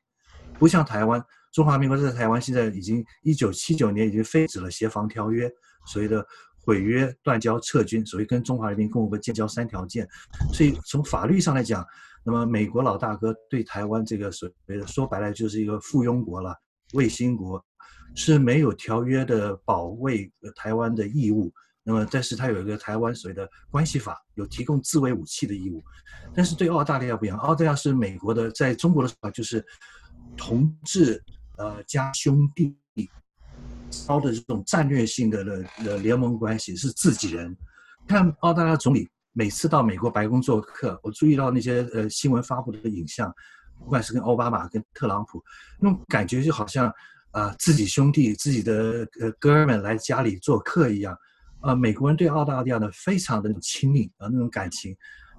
不像台湾。中华民国在台湾现在已经一九七九年已经废止了协防条约，所谓的毁约、断交、撤军，所谓跟中华人民共和国建交三条件。所以从法律上来讲，那么美国老大哥对台湾这个所谓的说白了就是一个附庸国了，卫星国是没有条约的保卫台湾的义务。那么但是他有一个台湾所谓的关系法，有提供自卫武器的义务。但是对澳大利亚不一样，澳大利亚是美国的，在中国的话就是同治。呃，加兄弟，高的这种战略性的的的联盟关系是自己人。看澳大利亚总理每次到美国白宫做客，我注意到那些呃新闻发布的影像，不管是跟奥巴马、跟特朗普，那种感觉就好像啊、自己兄弟、自己的呃哥们来家里做客一样。啊、美国人对澳大利亚呢非常的亲密啊那种感情。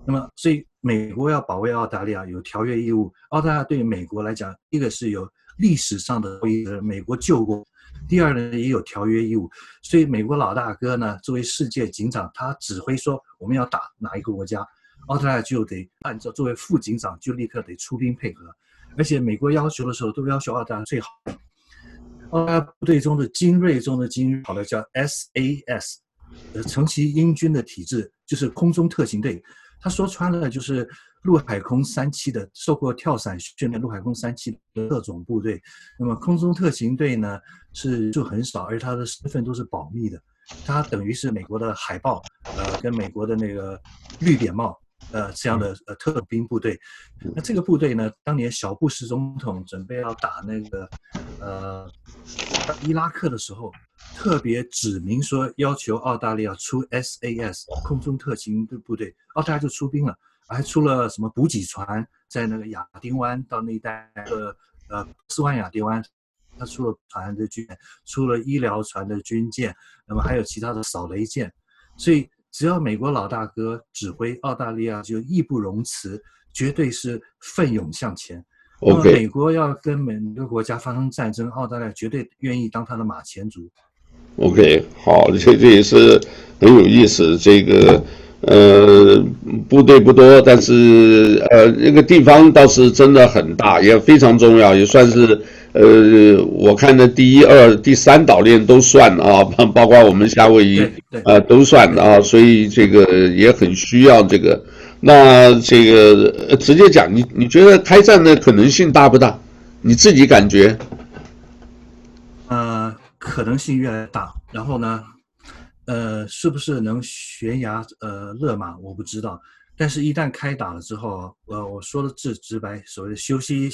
那么，所以美国要保卫澳大利亚有条约义务。澳大利亚对美国来讲，一个是有。历史上的美国救过，第二呢也有条约义务，所以美国老大哥呢作为世界警长，他指挥说我们要打哪一个国家，澳大利亚就得按照作为副警长就立刻得出兵配合，而且美国要求的时候都要求澳大利亚最好，澳大利亚部队中的精锐中的精锐，好了叫 SAS，呃，成其英军的体制就是空中特勤队，他说穿了就是。陆海空三期的受过跳伞训练，陆海空三期的特种部队，那么空中特勤队呢是就很少，而他的身份都是保密的，他等于是美国的海豹，呃，跟美国的那个绿扁帽，呃，这样的呃特兵部队。那这个部队呢，当年小布什总统准备要打那个呃伊拉克的时候，特别指明说要求澳大利亚出 SAS 空中特勤的部队，澳大利亚就出兵了。还出了什么补给船，在那个亚丁湾到那一带的呃斯万亚丁湾，他出了船的军，出了医疗船的军舰，那么还有其他的扫雷舰，所以只要美国老大哥指挥，澳大利亚就义不容辞，绝对是奋勇向前。那么美国要跟每个国家发生战争，澳大利亚绝对愿意当他的马前卒。OK，好，这这也是很有意思，这个。呃，部队不多，但是呃，那个地方倒是真的很大，也非常重要，也算是呃，我看的第一、二、第三岛链都算啊，包括我们夏威夷，呃，都算啊，所以这个也很需要这个。那这个直接讲，你你觉得开战的可能性大不大？你自己感觉？呃，可能性越来越大。然后呢？呃，是不是能悬崖呃勒马，我不知道。但是，一旦开打了之后，呃，我说的直直白，所谓的修昔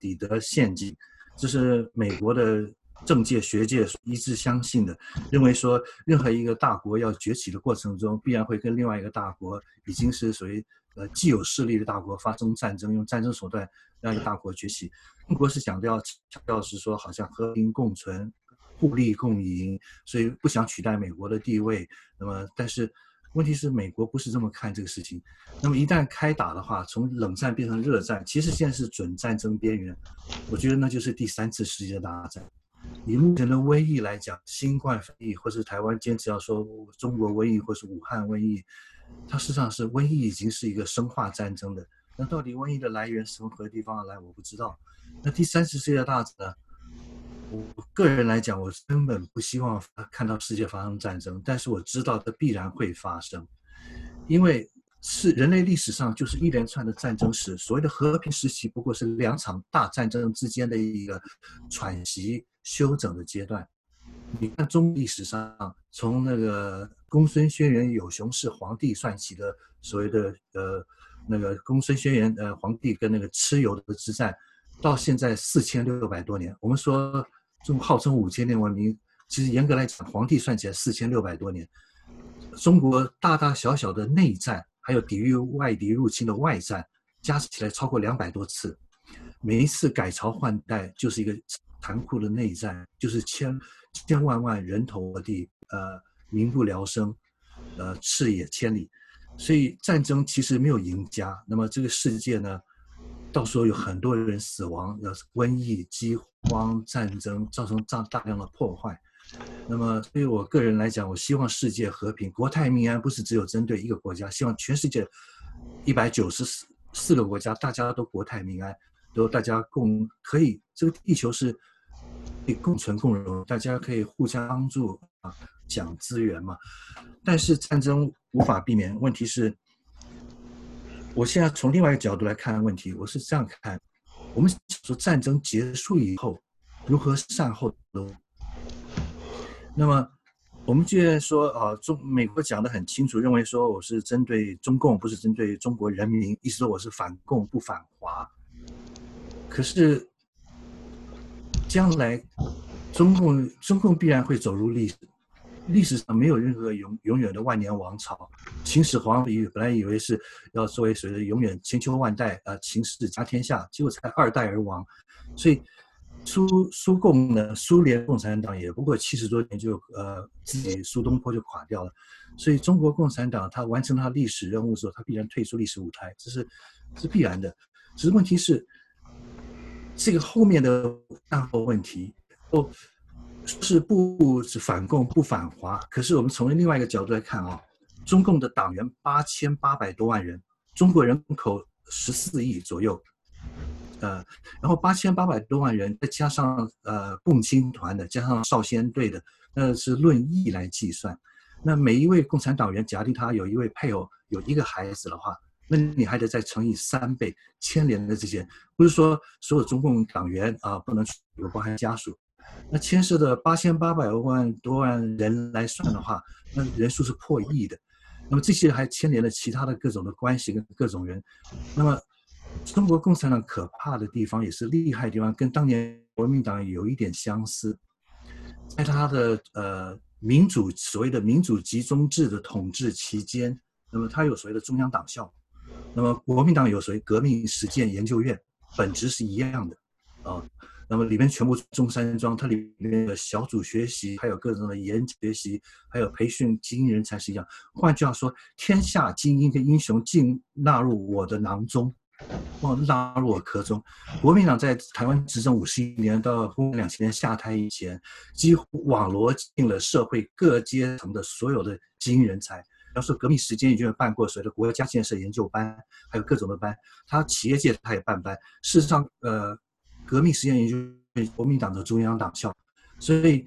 底德陷阱，这是美国的政界学界一致相信的，认为说，任何一个大国要崛起的过程中，必然会跟另外一个大国已经是属于呃既有势力的大国发生战争，用战争手段让一个大国崛起。中国是强调强调是说，好像和平共存。互利共赢，所以不想取代美国的地位。那么，但是问题是，美国不是这么看这个事情。那么，一旦开打的话，从冷战变成热战，其实现在是准战争边缘。我觉得那就是第三次世界大战。以目前的瘟疫来讲，新冠肺炎，或是台湾坚持要说中国瘟疫，或是武汉瘟疫，它实际上是瘟疫已经是一个生化战争的。那到底瘟疫的来源是从何地方而来？我不知道。那第三次世界大战呢？我个人来讲，我根本不希望看到世界发生战争，但是我知道它必然会发生，因为是人类历史上就是一连串的战争史。所谓的和平时期，不过是两场大战争之间的一个喘息、休整的阶段。你看中历史上，从那个公孙轩辕有熊氏黄帝算起的所谓的呃那个公孙轩辕呃黄帝跟那个蚩尤的之战，到现在四千六百多年，我们说。中号称五千年文明，其实严格来讲，黄帝算起来四千六百多年。中国大大小小的内战，还有抵御外敌入侵的外战，加起来超过两百多次。每一次改朝换代，就是一个残酷的内战，就是千千万万人头落地，呃，民不聊生，呃，赤野千里。所以战争其实没有赢家。那么这个世界呢？到时候有很多人死亡，要瘟疫、饥荒、战争，造成大大量的破坏。那么，对于我个人来讲，我希望世界和平、国泰民安，不是只有针对一个国家，希望全世界一百九十四四个国家，大家都国泰民安，都大家共可以，这个地球是可以共存共荣，大家可以互相帮助啊，讲资源嘛。但是战争无法避免，问题是。我现在从另外一个角度来看问题，我是这样看：我们说战争结束以后，如何善后的？那么，我们既然说啊，中美国讲得很清楚，认为说我是针对中共，不是针对中国人民，意思说我是反共不反华。可是，将来中共中共必然会走入历史。历史上没有任何永永远的万年王朝，秦始皇以本来以为是要作为所谓的永远千秋万代啊，秦氏家天下，结果才二代而亡。所以苏苏共呢，苏联共产党也不过七十多年就呃自己苏东坡就垮掉了。所以中国共产党他完成他历史任务的时候，他必然退出历史舞台，这是是必然的。只是问题是这个后面的战后问题哦。是不是反共不反华？可是我们从另外一个角度来看啊，中共的党员八千八百多万人，中国人口十四亿左右，呃，然后八千八百多万人再加上呃共青团的，加上少先队的，那是论亿来计算。那每一位共产党员，假定他有一位配偶，有一个孩子的话，那你还得再乘以三倍，牵连的这些，不是说所有中共党员啊不能有包含家属。那牵涉的八千八百万多万人来算的话，那人数是破亿的。那么这些还牵连了其他的各种的关系跟各种人。那么中国共产党可怕的地方也是厉害的地方，跟当年国民党有一点相似。在他的呃民主所谓的民主集中制的统治期间，那么他有所谓的中央党校，那么国民党有谁革命实践研究院，本质是一样的啊。那么里面全部中山装，它里面的小组学习，还有各种的研学习，还有培训精英人才是一样。换句话说，天下精英跟英雄尽纳入我的囊中，或纳入我壳中。国民党在台湾执政五十一年，到公元两千年下台以前，几乎网罗进了社会各阶层的所有的精英人才。方说革命时间已经有办过所谓的国家建设研究班，还有各种的班。他企业界他也办班。事实上，呃，革命实践研究国民党的中央党校，所以，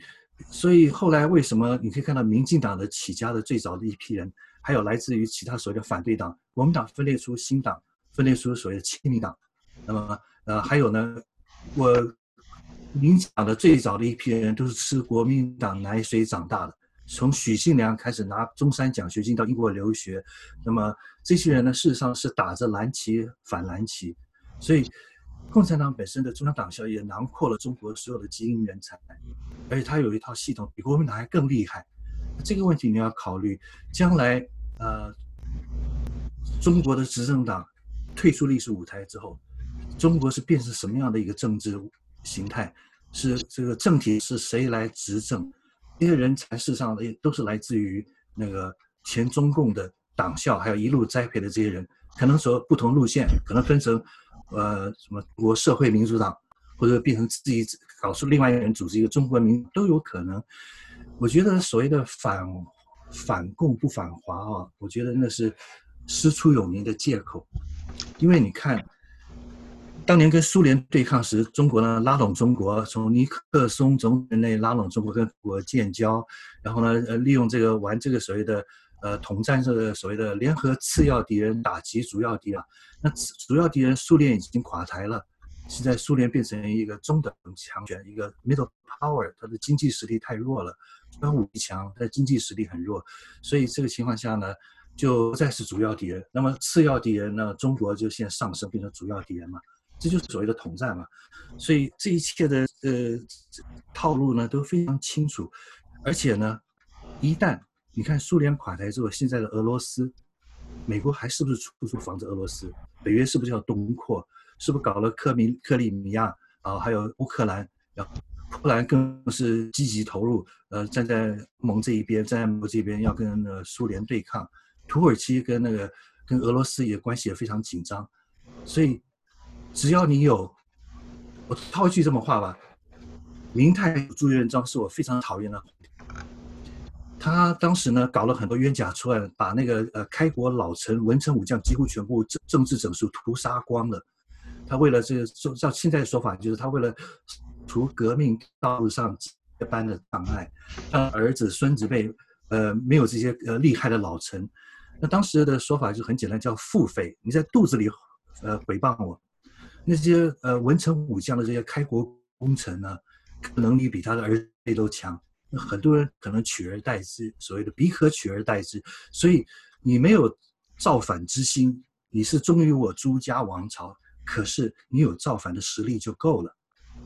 所以后来为什么你可以看到民进党的起家的最早的一批人，还有来自于其他所谓的反对党，国民党分裂出新党，分裂出所谓的亲民党。那么，呃，还有呢，我民进党的最早的一批人都是吃国民党奶水长大的。从许信良开始拿中山奖学金到英国留学，那么这些人呢，事实上是打着蓝旗反蓝旗，所以共产党本身的中央党校也囊括了中国所有的精英人才，而且它有一套系统比国民党还更厉害。这个问题你要考虑，将来呃，中国的执政党退出历史舞台之后，中国是变成什么样的一个政治形态？是这个政体是谁来执政？这些人才事实上也都是来自于那个前中共的党校，还有一路栽培的这些人，可能说不同路线，可能分成，呃，什么国社会民主党，或者变成自己搞出另外一个人组织一个中国民都有可能。我觉得所谓的反反共不反华啊，我觉得那是师出有名的借口，因为你看。当年跟苏联对抗时，中国呢拉拢中国，从尼克松总统内拉拢中国，跟国建交，然后呢，呃，利用这个玩这个所谓的呃统战这个所谓的联合次要敌人打击主要敌人。那主要敌人苏联已经垮台了，现在苏联变成一个中等强权，一个 middle power，它的经济实力太弱了，虽然武力强，它的经济实力很弱，所以这个情况下呢，就不再是主要敌人。那么次要敌人呢，中国就现在上升变成主要敌人嘛。这就是所谓的统战嘛，所以这一切的呃套路呢都非常清楚，而且呢，一旦你看苏联垮台之后，现在的俄罗斯，美国还是不是处处防着俄罗斯？北约是不是要东扩？是不是搞了克米克里米亚啊？还有乌克兰，然后波兰更是积极投入，呃，站在盟这一边，站在盟这边要跟呃苏联对抗。土耳其跟那个跟俄罗斯也关系也非常紧张，所以。只要你有，我套一句这么话吧，明太祖朱元璋是我非常讨厌的。他当时呢搞了很多冤假错案，把那个呃开国老臣文臣武将几乎全部政政治整肃屠杀光了。他为了这个，照现在的说法，就是他为了除革命道路上一般的障碍，让儿子孙子辈呃没有这些呃厉害的老臣。那当时的说法就很简单，叫腹诽，你在肚子里呃诽谤我。那些呃文臣武将的这些开国功臣呢，能力比他的儿子都强。很多人可能取而代之，所谓的彼可取而代之。所以你没有造反之心，你是忠于我朱家王朝，可是你有造反的实力就够了。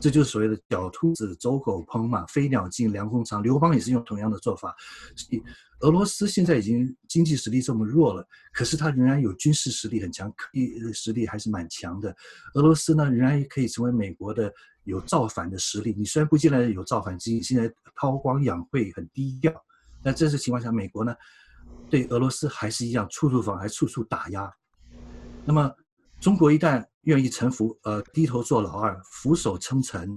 这就是所谓的“狡兔子走狗烹嘛，飞鸟尽，良弓藏”。刘邦也是用同样的做法。所以俄罗斯现在已经经济实力这么弱了，可是它仍然有军事实力很强，科技实力还是蛮强的。俄罗斯呢，仍然可以成为美国的有造反的实力。你虽然不见得有造反之心，现在韬光养晦，很低调。那这种情况下，美国呢，对俄罗斯还是一样，处处防，还，处处打压。那么中国一旦愿意臣服，呃，低头做老二，俯首称臣，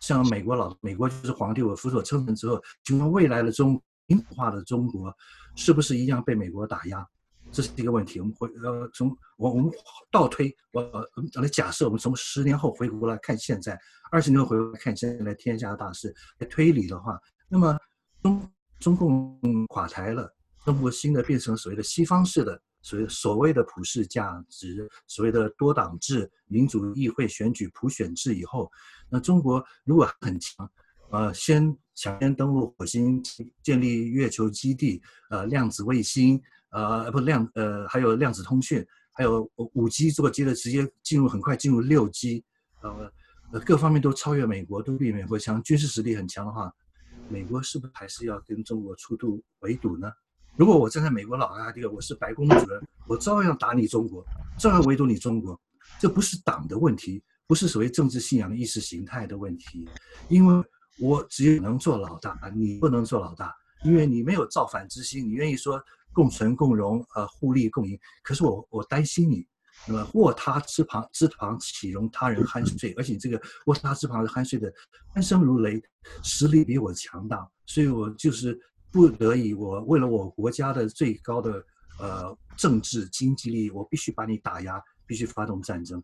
像美国老美国就是皇帝，我俯首称臣之后，请问未来的中民主化的中国，是不是一样被美国打压？这是一个问题。我们回呃从我我们倒推，我我来假设，我们从十年后回过来看现在，二十年后回过来看现在天下大势来推理的话，那么中中共垮台了，中国新的变成所谓的西方式的。所谓所谓的普世价值，所谓的多党制、民主议会选举、普选制以后，那中国如果很强，呃，先抢先登陆火星，建立月球基地，呃，量子卫星，呃，不量，呃，还有量子通讯，还有五 G 做接着直接进入，很快进入六 G，呃，各方面都超越美国，都比美国强，军事实力很强的话，美国是不是还是要跟中国出度围堵呢？如果我站在美国老大哥，我是白宫主任，我照样打你中国，照样围堵你中国。这不是党的问题，不是所谓政治信仰的意识形态的问题，因为我只有能做老大，你不能做老大，因为你没有造反之心，你愿意说共存共荣，呃，互利共赢。可是我我担心你，那么卧榻之旁之旁岂容他人酣睡？而且这个卧榻之旁的酣睡的鼾声如雷，实力比我强大，所以我就是。不得已，我为了我国家的最高的呃政治经济利益，我必须把你打压，必须发动战争。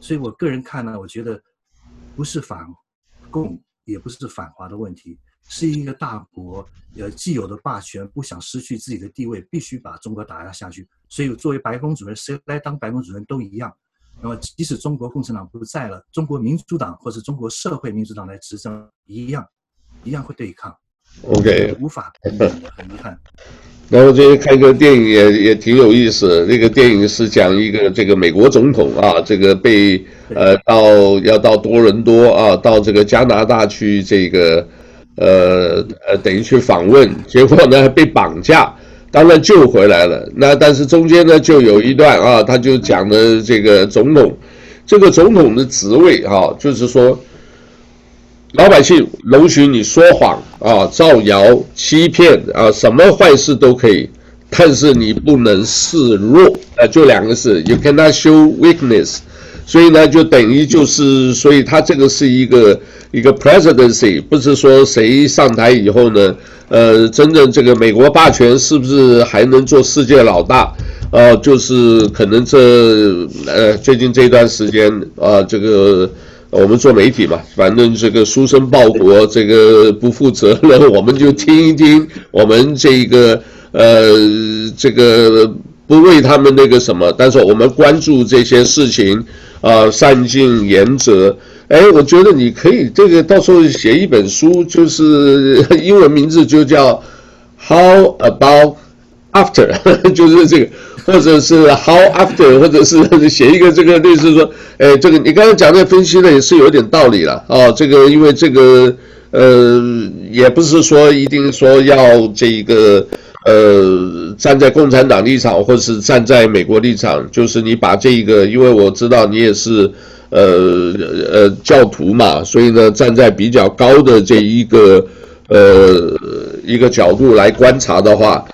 所以我个人看呢，我觉得不是反共，也不是反华的问题，是一个大国呃既有的霸权不想失去自己的地位，必须把中国打压下去。所以作为白宫主任，谁来当白宫主任都一样。那么即使中国共产党不在了，中国民主党或者中国社会民主党来执政，一样一样会对抗。OK，无法很遗憾。然后最近看一个电影也也挺有意思，那个电影是讲一个这个美国总统啊，这个被呃到要到多伦多啊，到这个加拿大去这个呃呃等于去访问，结果呢被绑架，当然救回来了。那但是中间呢就有一段啊，他就讲的这个总统，这个总统的职位啊，就是说。老百姓容许你说谎啊、造谣、欺骗啊，什么坏事都可以，但是你不能示弱啊，就两个字，You cannot show weakness。所以呢，就等于就是，所以他这个是一个一个 presidency，不是说谁上台以后呢，呃，真正这个美国霸权是不是还能做世界老大？呃，就是可能这呃最近这段时间啊，这个。我们做媒体嘛，反正这个书生报国，这个不负责任，我们就听一听。我们这个呃，这个不为他们那个什么，但是我们关注这些事情啊、善尽原则。哎，我觉得你可以这个到时候写一本书，就是英文名字就叫 How About After，就是这个。或者是 how after，或者是 写一个这个类似说，哎，这个你刚才讲的分析的也是有点道理了啊。这个因为这个呃，也不是说一定说要这一个呃站在共产党立场，或者是站在美国立场，就是你把这一个，因为我知道你也是呃呃教徒嘛，所以呢，站在比较高的这一个呃一个角度来观察的话。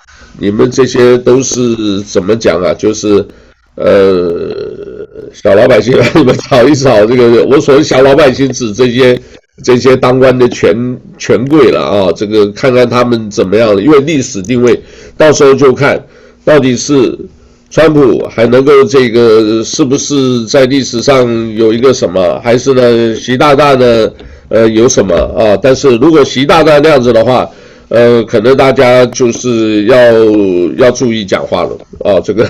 你们这些都是怎么讲啊？就是，呃，小老百姓，你们吵一吵这个。我所谓小老百姓指这些这些当官的权权贵了啊。这个看看他们怎么样，因为历史定位，到时候就看到底是川普还能够这个是不是在历史上有一个什么，还是呢习大大呢呃有什么啊？但是如果习大大那样子的话。呃，可能大家就是要要注意讲话了啊！这个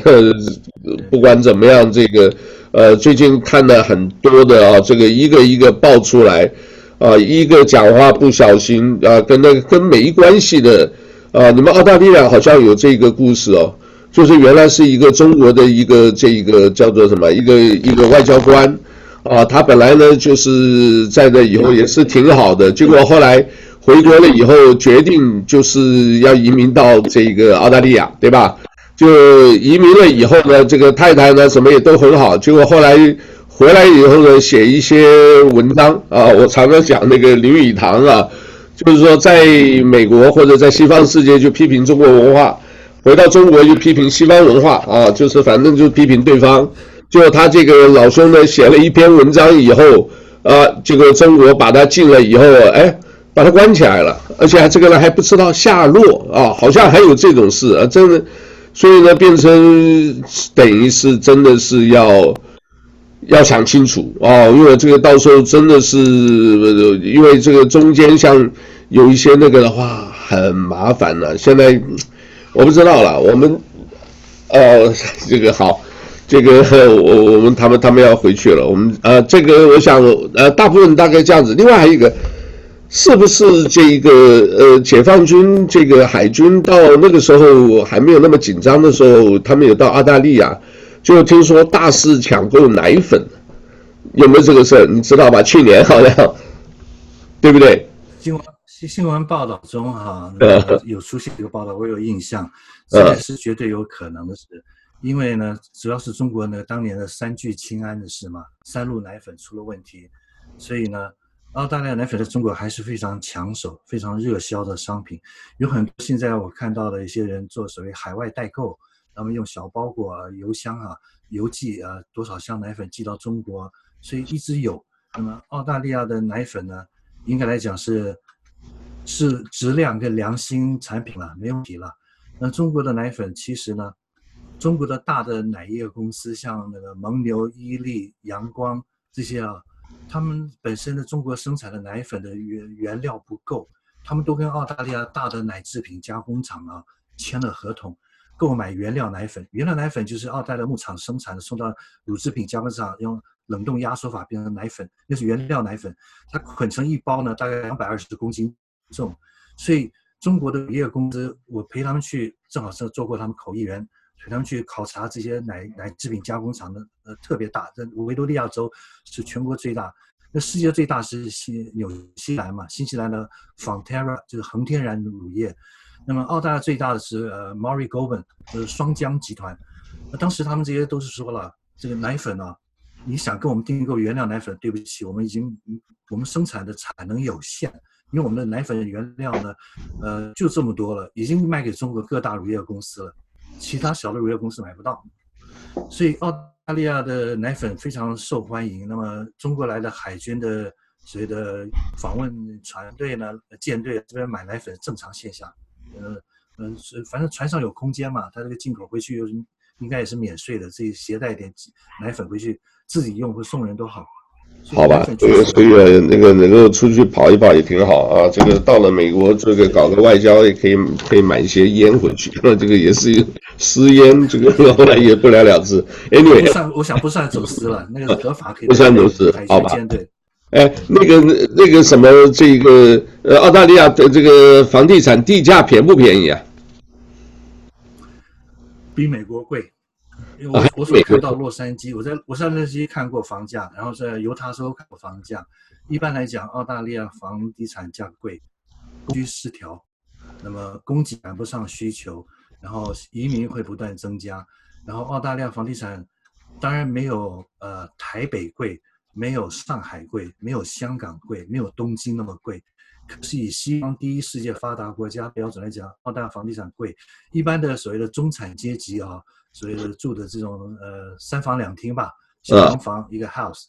不管怎么样，这个呃，最近看了很多的啊，这个一个一个爆出来啊，一个讲话不小心啊，跟那跟没关系的啊，你们澳大利亚好像有这个故事哦，就是原来是一个中国的一个这一个叫做什么一个一个外交官啊，他本来呢就是在那以后也是挺好的，结果后来。回国了以后，决定就是要移民到这个澳大利亚，对吧？就移民了以后呢，这个太太呢什么也都很好。结果后来回来以后呢，写一些文章啊，我常常讲那个林语堂啊，就是说在美国或者在西方世界就批评中国文化，回到中国就批评西方文化啊，就是反正就批评对方。结果他这个老兄呢写了一篇文章以后啊，结果中国把他禁了以后，哎。把他关起来了，而且还这个人还不知道下落啊，好像还有这种事啊，真的，所以呢，变成等于是真的是要要想清楚啊，因为这个到时候真的是，因为这个中间像有一些那个的话很麻烦了，现在我不知道了，我们呃，这个好，这个 我我们他们他们要回去了，我们呃，这个我想呃，大部分大概这样子，另外还有一个。是不是这个呃，解放军这个海军到那个时候还没有那么紧张的时候，他们有到澳大利亚，就听说大肆抢购奶粉，有没有这个事儿？你知道吧？去年好像，对不对？新闻新闻报道中哈，有出现一个报道，我有印象，这是绝对有可能的事，因为呢，主要是中国呢当年的三聚氰胺的事嘛，三鹿奶粉出了问题，所以呢。澳大利亚奶粉在中国还是非常抢手、非常热销的商品，有很多现在我看到的一些人做所谓海外代购，他们用小包裹、邮箱啊、邮寄啊多少箱奶粉寄到中国，所以一直有。那么澳大利亚的奶粉呢，应该来讲是是质量跟良心产品了，没问题了。那中国的奶粉其实呢，中国的大的奶业公司像那个蒙牛、伊利、阳光这些啊，他们本身的中国生产的奶粉的原原料不够，他们都跟澳大利亚大的奶制品加工厂啊签了合同，购买原料奶粉。原料奶粉就是澳大利亚牧场生产的，送到乳制品加工厂用冷冻压缩法变成奶粉，那是原料奶粉，它捆成一包呢，大概两百二十公斤。重，所以中国的乳业公司，我陪他们去，正好是做过他们口译员，陪他们去考察这些奶奶制品加工厂的，呃，特别大。在维多利亚州是全国最大，那世界最大是新纽西兰嘛，新西兰的 Fonterra 就是恒天然乳业。那么澳大利亚最大的是呃 Murray Goulburn 就是双江集团。当时他们这些都是说了，这个奶粉啊，你想跟我们订购原料奶粉，对不起，我们已经我们生产的产能有限。因为我们的奶粉原料呢，呃，就这么多了，已经卖给中国各大乳业公司了，其他小的乳业公司买不到，所以澳大利亚的奶粉非常受欢迎。那么中国来的海军的所谓的访问船队呢，舰队这边买奶粉正常现象，呃，嗯，是反正船上有空间嘛，他这个进口回去又应该也是免税的，自己携带点奶粉回去自己用或送人都好。好吧，这个所以那个能够出去跑一跑也挺好啊。这个到了美国，这个搞个外交也可以，可以买一些烟回去。这个也是私烟，这个 后来也不了了之。Anyway，不算，我想不算走私了，那个合法可以。不算走私，好吧？对。哎，那个那个什么，这个呃，澳大利亚的这个房地产地价便不便宜啊？比美国贵。因为我我所看到洛杉矶，我在我上洛杉矶看过房价，然后在犹他州看过房价。一般来讲，澳大利亚房地产价贵，供需失调，那么供给赶不上需求，然后移民会不断增加，然后澳大利亚房地产当然没有呃台北贵，没有上海贵，没有香港贵，没有东京那么贵，可是以西方第一世界发达国家标准来讲，澳大利亚房地产贵，一般的所谓的中产阶级啊。所以住的这种呃三房两厅吧，小洋房一个 house，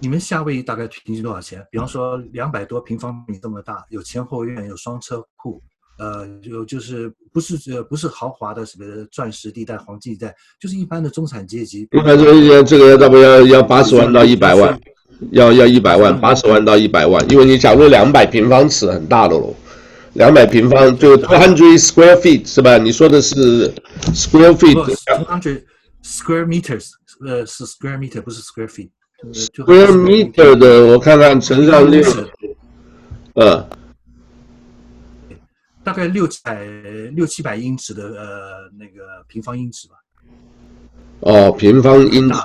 你们夏威夷大概平均多少钱？比方说两百多平方米这么大，有前后院，有双车库，呃，有就是不是呃不是豪华的什么钻石地带、黄金地带，就是一般的中产阶级。一般这个这个要不要要八十万到一百万？要要一百万，八十万到一百万，因为你假如两百平方尺很大的喽。两百平方就 two hundred square feet 是吧？你说的是 square feet。two hundred square meters，呃，是 square meter，不是 square feet。square meter 的，我看看乘上六，呃，大概六七百六七百英尺的呃那个平方英尺吧。哦，平方英尺，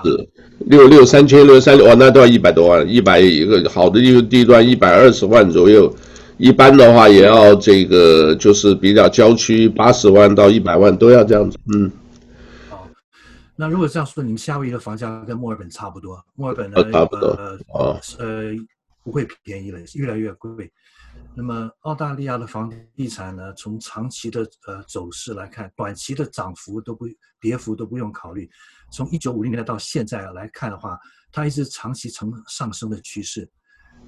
六六三千六三六，哦，那都要一百多万，一百一个好的一个地段一百二十万左右。一般的话也要这个，就是比较郊区，八十万到一百万都要这样子。嗯。好，那如果这样说，你们夏威夷的房价跟墨尔本差不多？墨尔本呢？差不多。呃，哦、呃，不会便宜了，越来越贵。那么澳大利亚的房地产呢？从长期的呃走势来看，短期的涨幅都不跌幅都不用考虑。从一九五零年代到现在来看的话，它一直长期呈上升的趋势。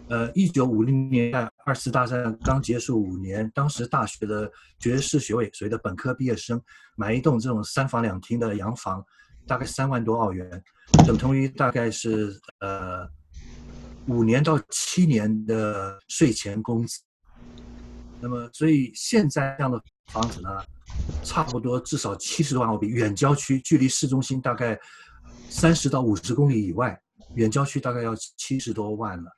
呃，一九五零年代二次大战刚结束五年，当时大学的学士学位，所谓的本科毕业生，买一栋这种三房两厅的洋房，大概三万多澳元，等同于大概是呃五年到七年的税前工资。那么，所以现在这样的房子呢，差不多至少七十多万澳币，远郊区，距离市中心大概三十到五十公里以外，远郊区大概要七十多万了。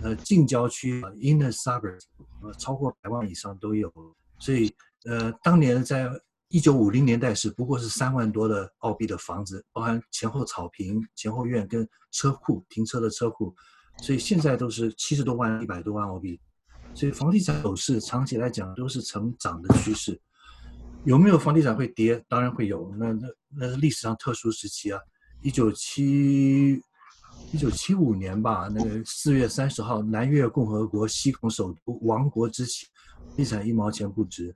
呃，近郊区，inner suburbs，呃，超过百万以上都有。所以，呃，当年在一九五零年代是不过是三万多的澳币的房子，包含前后草坪、前后院跟车库停车的车库。所以现在都是七十多万、一百多万澳币。所以房地产走势长期来讲都是成长的趋势。有没有房地产会跌？当然会有。那那那是历史上特殊时期啊，一九七。一九七五年吧，那个四月三十号，南越共和国西孔首都亡国之起，地产一毛钱不值。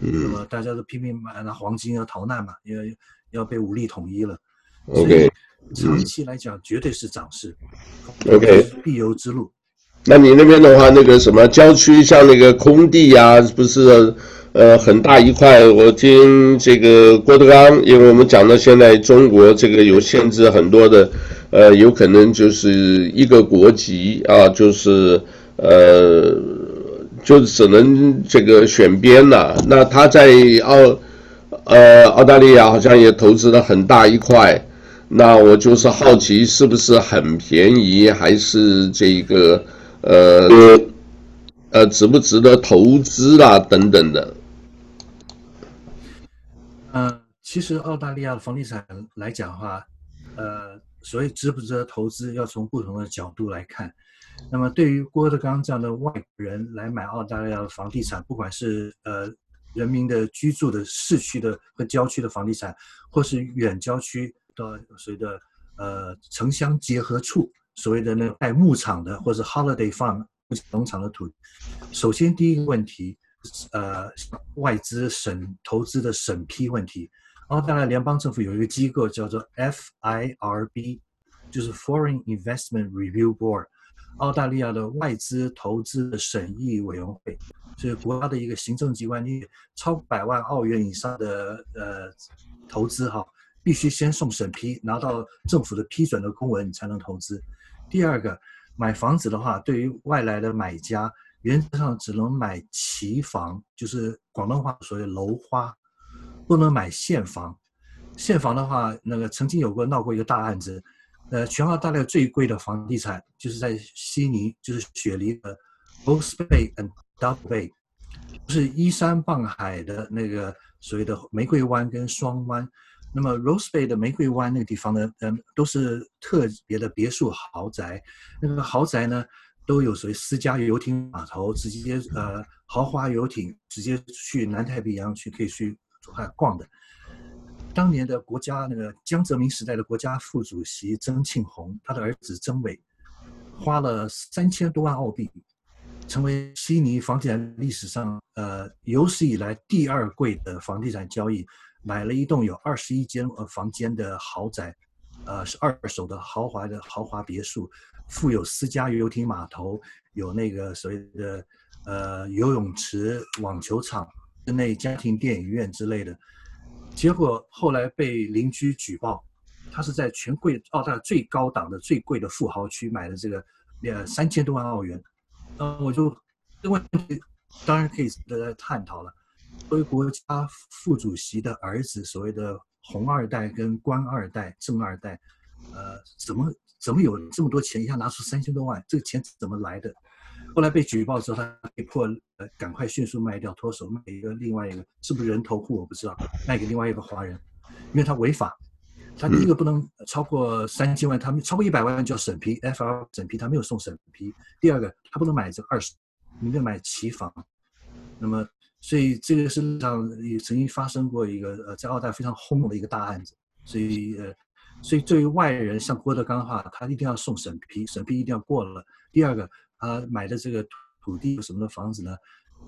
嗯，那么大家都拼命买拿黄金要逃难嘛，因为要被武力统一了。OK，长期来讲绝对是涨势。OK，必由之路。那你那边的话，那个什么郊区，像那个空地呀、啊，不是呃很大一块？我听这个郭德纲，因为我们讲到现在中国这个有限制很多的，呃，有可能就是一个国籍啊，就是呃，就只能这个选边了。那他在澳呃澳大利亚好像也投资了很大一块，那我就是好奇是不是很便宜，还是这个？呃呃，值不值得投资啦？等等的。呃，其实澳大利亚的房地产来讲的话，呃，所谓值不值得投资，要从不同的角度来看。那么，对于郭德纲这样的外国人来买澳大利亚的房地产，不管是呃人民的居住的市区的和郊区的房地产，或是远郊区的所谓的呃城乡结合处。所谓的那带牧场的，或者 holiday farm 农场的土，首先第一个问题，呃，外资审投资的审批问题。澳大利亚联邦政府有一个机构叫做 FIRB，就是 Foreign Investment Review Board，澳大利亚的外资投资的审议委员会，是国家的一个行政机关。你超百万澳元以上的呃投资哈，必须先送审批，拿到政府的批准的公文，你才能投资。第二个，买房子的话，对于外来的买家，原则上只能买期房，就是广东话所谓楼花，不能买现房。现房的话，那个曾经有过闹过一个大案子，呃，全澳大利亚最贵的房地产就是在悉尼，就是雪梨的 Rose Bay and Double Bay，是依山傍海的那个所谓的玫瑰湾跟双湾。那么 Rose Bay 的玫瑰湾那个地方呢，嗯，都是特别的别墅豪宅。那个豪宅呢，都有所谓私家游艇码头，直接呃豪华游艇直接去南太平洋去可以去逛的。当年的国家那个江泽民时代的国家副主席曾庆红，他的儿子曾伟，花了三千多万澳币，成为悉尼房地产历史上呃有史以来第二贵的房地产交易。买了一栋有二十一间呃房间的豪宅，呃是二手的豪华的豪华别墅，附有私家游艇码头，有那个所谓的呃游泳池、网球场、室内家庭电影院之类的。结果后来被邻居举报，他是在全贵澳大利亚最高档的最贵的富豪区买的这个呃三千多万澳元，那我就这问题当然可以大家探讨了。作为国家副主席的儿子，所谓的红二代跟官二代、正二代，呃，怎么怎么有这么多钱？一下拿出三千多万，这个钱怎么来的？后来被举报之后，他被迫呃赶快迅速卖掉，脱手卖给一个另外一个，是不是人头户我不知道，卖给另外一个华人，因为他违法，他第一个不能超过三千万，他们超过一百万就要审批，FR 审批他没有送审批。第二个，他不能买这个二手，你得买期房，那么。所以这个事实上也曾经发生过一个呃，在澳大非常轰动的一个大案子。所以呃，所以对于外人像郭德纲的话，他一定要送审批，审批一定要过了。第二个，他买的这个土地什么的房子呢？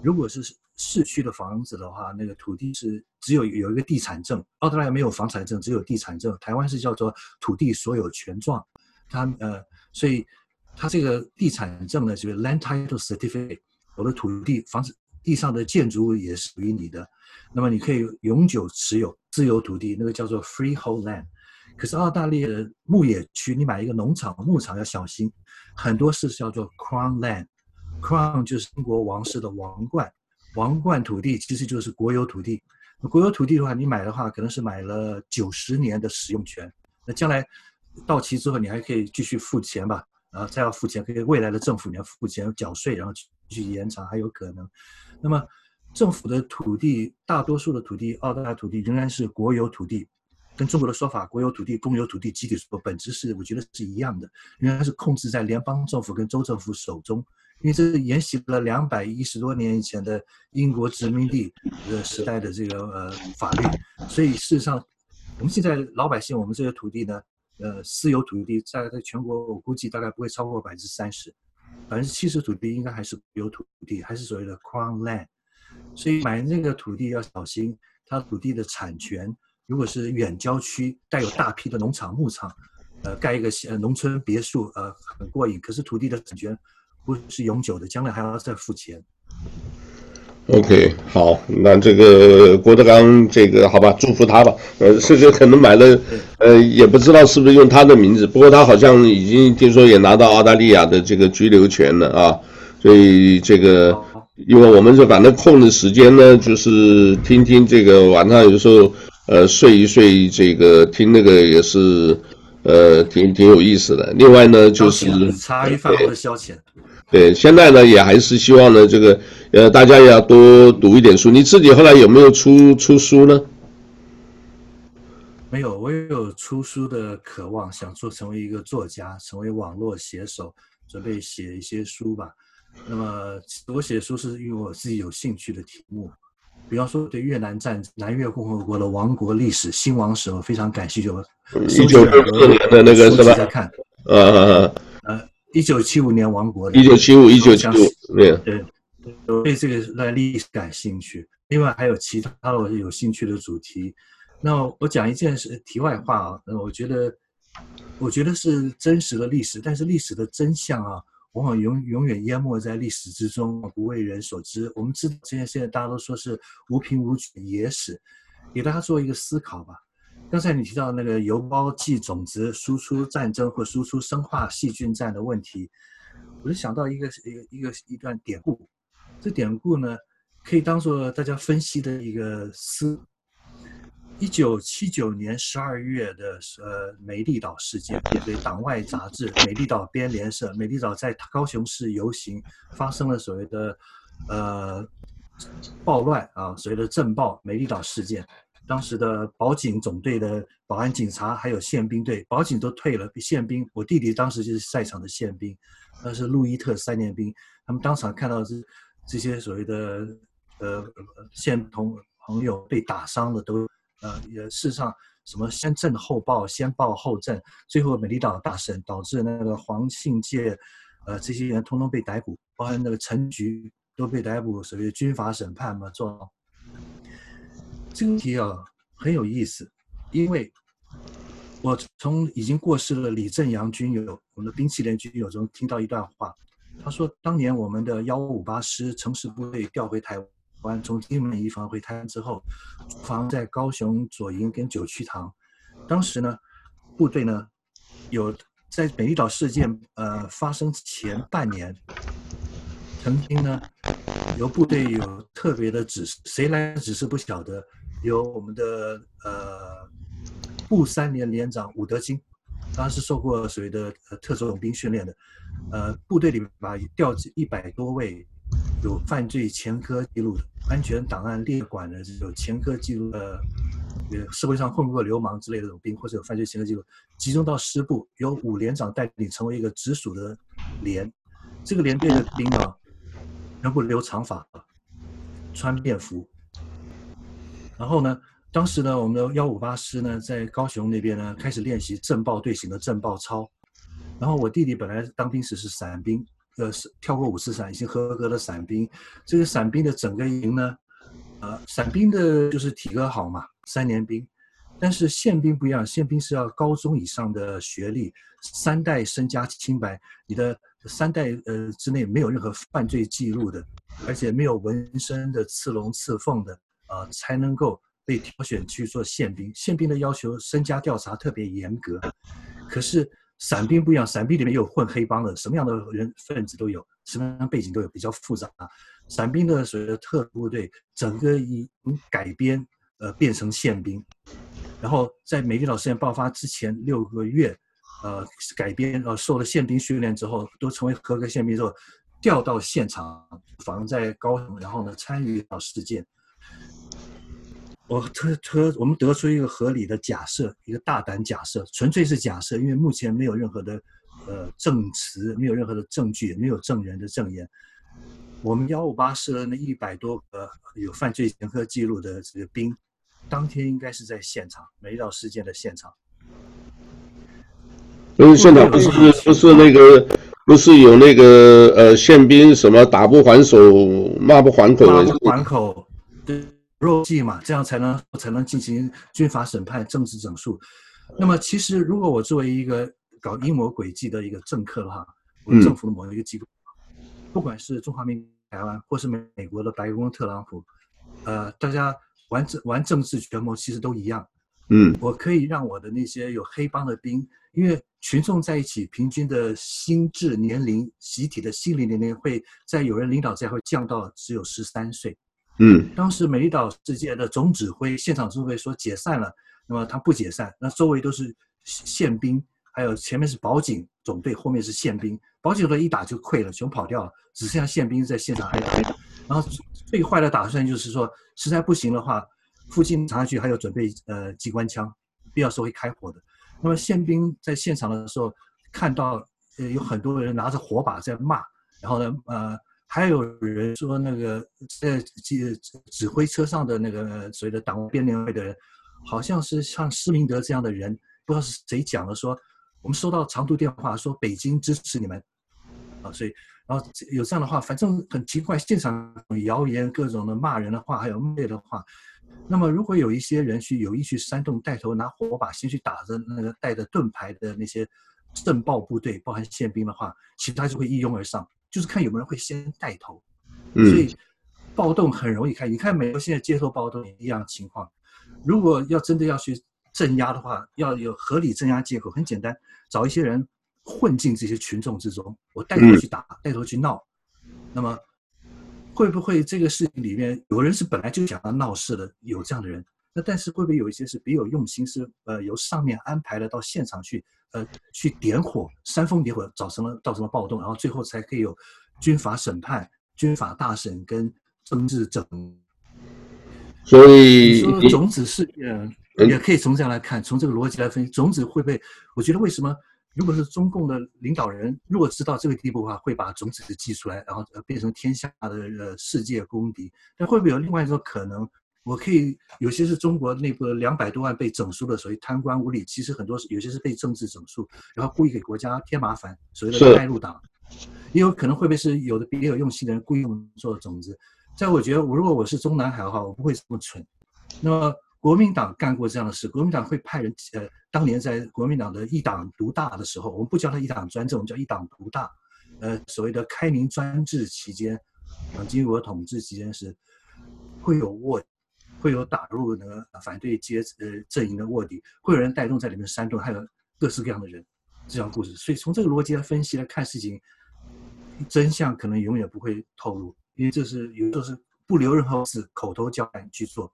如果是市区的房子的话，那个土地是只有有一个地产证，澳大利亚没有房产证，只有地产证。台湾是叫做土地所有权状。他呃，所以他这个地产证呢，就是 Land Title Certificate，我的土地房子。地上的建筑物也属于你的，那么你可以永久持有自有土地，那个叫做 freehold land。可是澳大利亚的牧野区，你买一个农场、牧场要小心，很多是叫做 crown land。crown 就是英国王室的王冠，王冠土地其实就是国有土地。国有土地的话，你买的话可能是买了九十年的使用权，那将来到期之后，你还可以继续付钱吧？然后再要付钱，可以未来的政府你要付钱缴税，然后继续延长还有可能。那么，政府的土地，大多数的土地，澳大利亚土地仍然是国有土地，跟中国的说法，国有土地、公有土地、集体所有，本质是我觉得是一样的，仍然是控制在联邦政府跟州政府手中，因为这是沿袭了两百一十多年以前的英国殖民地的时代的这个呃法律，所以事实上，我们现在老百姓，我们这些土地呢，呃，私有土地在在全国，我估计大概不会超过百分之三十。百分之七十土地应该还是有土地，还是所谓的 Crown Land，所以买那个土地要小心，它土地的产权如果是远郊区带有大批的农场牧场，呃，盖一个呃农村别墅，呃，很过瘾。可是土地的产权不是永久的，将来还要再付钱。OK，好，那这个郭德纲，这个好吧，祝福他吧。呃，甚至可能买了，呃，也不知道是不是用他的名字，不过他好像已经听说也拿到澳大利亚的这个居留权了啊。所以这个，因为我们是反正空的时间呢，就是听听这个晚上有时候呃睡一睡，这个听那个也是呃挺挺有意思的。另外呢，就是茶余饭后的消遣。对，现在呢也还是希望呢这个。呃，大家也要多读一点书。你自己后来有没有出出书呢？没有，我也有出书的渴望，想做成为一个作家，成为网络写手，准备写一些书吧。那么我写书是因为我自己有兴趣的题目，比方说对越南战南越共和国的亡国历史、兴亡史，我非常感兴趣。一九六四年的那个是吧？在看。呃呃呃，一九七五年亡国的。一九七五，一九七五，对。对。我对这个历史感兴趣，另外还有其他的我有兴趣的主题。那我讲一件事，题外话啊，那我觉得，我觉得是真实的历史，但是历史的真相啊，往往永永远淹没在历史之中，不为人所知。我们知道，现在现在大家都说是无凭无据野史，给大家做一个思考吧。刚才你提到那个邮包寄种子输出战争或输出生化细菌战的问题，我就想到一个一个一个一段典故。这典故呢，可以当做大家分析的一个思。一九七九年十二月的呃美丽岛事件，也对党外杂志《美丽岛编连社》，美丽岛在高雄市游行，发生了所谓的呃暴乱啊，所谓的政暴美丽岛事件。当时的保警总队的保安警察还有宪兵队，保警都退了，宪兵，我弟弟当时就是在场的宪兵，那是路易特三年兵，他们当场看到是。这些所谓的呃现同朋友被打伤的都呃也事实上什么先震后暴先暴后震，最后美丽岛大审导致那个黄信介呃这些人通通被逮捕，包含那个陈菊都被逮捕，所谓军法审判嘛做。这个题啊很有意思，因为我从已经过世的李正阳军友，我们的兵器连军友中听到一段话。他说：“当年我们的幺五八师城市部队调回台湾，从金门移防回台湾之后，驻防在高雄左营跟九曲堂。当时呢，部队呢有在美丽岛事件呃发生前半年，曾经呢由部队有特别的指示，谁来指示不晓得，由我们的呃步三连连长伍德金，当时受过所谓的特种兵训练的。”呃，部队里面吧，调集一百多位有犯罪前科记录的安全档案列管的，有前科记录的，呃，社会上混过流氓之类的这种兵，或者有犯罪前科记录，集中到师部，由五连长带领，成为一个直属的连。这个连队的兵啊，全部留长发，穿便服。然后呢，当时呢，我们的幺五八师呢，在高雄那边呢，开始练习震爆队形的震爆操。然后我弟弟本来当兵时是伞兵，呃，跳过五次伞，已经合格的伞兵。这个伞兵的整个营呢，呃，伞兵的就是体格好嘛，三年兵。但是宪兵不一样，宪兵是要高中以上的学历，三代身家清白，你的三代呃之内没有任何犯罪记录的，而且没有纹身的、刺龙刺凤的，呃，才能够被挑选去做宪兵。宪兵的要求身家调查特别严格，可是。伞兵不一样，伞兵里面有混黑帮的，什么样的人分子都有，什么样的背景都有，比较复杂。伞兵的所谓的特部队，整个以改编，呃，变成宪兵，然后在美丽岛事件爆发之前六个月，呃，改编，呃，受了宪兵训练之后，都成为合格宪兵之后，调到现场，防在高雄，然后呢，参与到事件。我特特，我们得出一个合理的假设，一个大胆假设，纯粹是假设，因为目前没有任何的呃证词，没有任何的证据，也没有证人的证言。我们幺五八师的那一百多个有犯罪前科记录的这个兵，当天应该是在现场，美丽岛事件的现场。因为现场不是不是那个不是有那个呃宪兵什么打不还手，骂不还口的，骂不还口，对。肉计嘛，这样才能才能进行军法审判、政治整肃。那么，其实如果我作为一个搞阴谋诡计的一个政客的话，我政府的某一个机构，不管是中华民国台湾，或是美美国的白宫特朗普，呃，大家玩政玩政治权谋其实都一样。嗯，我可以让我的那些有黑帮的兵，因为群众在一起，平均的心智年龄、集体的心理年龄会在有人领导之下会降到只有十三岁。嗯，当时美丽岛事件的总指挥、现场指挥说解散了，那么他不解散，那周围都是宪兵，还有前面是保警总队，后面是宪兵，保警队一打就溃了，全跑掉了，只剩下宪兵在现场挨打。然后最坏的打算就是说，实在不行的话，附近察区还有准备呃机关枪，必要时候会开火的。那么宪兵在现场的时候看到呃有很多人拿着火把在骂，然后呢呃。还有人说，那个在指指挥车上的那个所谓的党编联会的人，好像是像施明德这样的人，不知道是谁讲的，说我们收到长途电话，说北京支持你们，啊，所以然后有这样的话，反正很奇怪，现场谣言各种的骂人的话，还有骂的话，那么如果有一些人去有意去煽动，带头拿火把先去打着那个带着盾牌的那些政报部队，包含宪兵的话，其他就会一拥而上。就是看有没有人会先带头，所以暴动很容易开。你看美国现在街头暴动也一样的情况。如果要真的要去镇压的话，要有合理镇压借口，很简单，找一些人混进这些群众之中，我带头去打，带头去闹。那么会不会这个事情里面有人是本来就想要闹事的，有这样的人？那但是会不会有一些是别有用心，是呃由上面安排的到现场去？呃，去点火，煽风点火，造成了造成了暴动，然后最后才可以有军法审判、军法大审跟政治整。所以说种子是呃，也可以从这样来看，从这个逻辑来分析，种子会被？我觉得为什么？如果是中共的领导人，如果知道这个地步的话，会把种子寄出来，然后变成天下的呃世界公敌。那会不会有另外一种可能？我可以有些是中国内部的两百多万被整肃的，所谓贪官污吏，其实很多是有些是被政治整肃，然后故意给国家添麻烦，所谓的带路党，也有可能会不会是有的别有用心的人故意用做种子。在我觉得，我如果我是中南海的话，我不会这么蠢。那么国民党干过这样的事，国民党会派人，呃，当年在国民党的一党独大的时候，我们不叫他一党专政，我们叫一党独大。呃，所谓的开明专制期间，蒋经国统治期间是会有卧底。会有打入那个反对阶呃阵营的卧底，会有人带动在里面煽动，还有各式各样的人，这样故事。所以从这个逻辑来分析来看事情，真相可能永远不会透露，因为这是有时候是不留任何字，口头交代去做。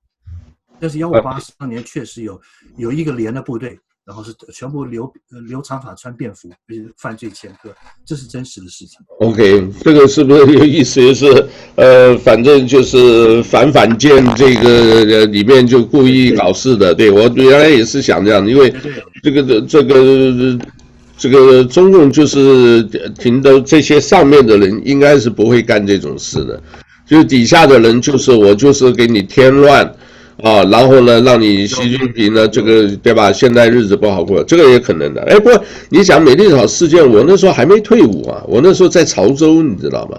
但是幺五八当年确实有有一个连的部队。然后是全部留留长发穿便服，就是犯罪前科，这是真实的事情。OK，这个是不是有意思？就是呃，反正就是反反间这个里面就故意搞事的。对，我原来也是想这样，因为这个这这个这个中共就是停的这些上面的人应该是不会干这种事的，就底下的人就是我就是给你添乱。啊，然后呢，让你习近平呢，这个对吧？现在日子不好过，这个也可能的。哎，不过你想美丽岛事件，我那时候还没退伍啊，我那时候在潮州，你知道吗？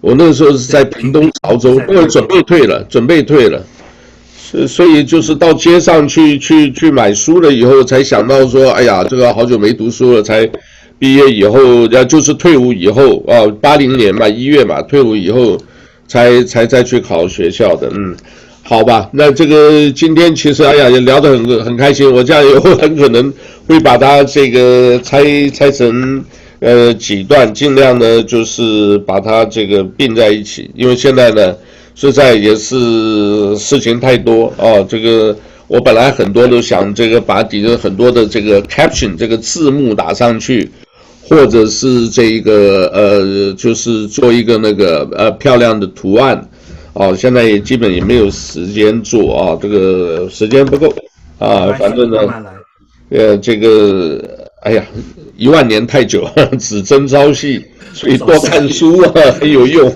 我那时候是在屏东潮州，因为准备退了，准备退了，所所以就是到街上去去去买书了以后，才想到说，哎呀，这个好久没读书了，才毕业以后，要就是退伍以后啊，八零年嘛，一月嘛，退伍以后才才再去考学校的，嗯。好吧，那这个今天其实哎呀也聊得很很开心，我这样以后很可能会把它这个拆拆成呃几段，尽量呢就是把它这个并在一起，因为现在呢实在也是事情太多啊。这个我本来很多都想这个把底下很多的这个 caption 这个字幕打上去，或者是这一个呃就是做一个那个呃漂亮的图案。哦，现在也基本也没有时间做啊，这个时间不够啊，反正呢，呃，这个，哎呀，一万年太久，只争朝夕，所以多看书啊很 有用，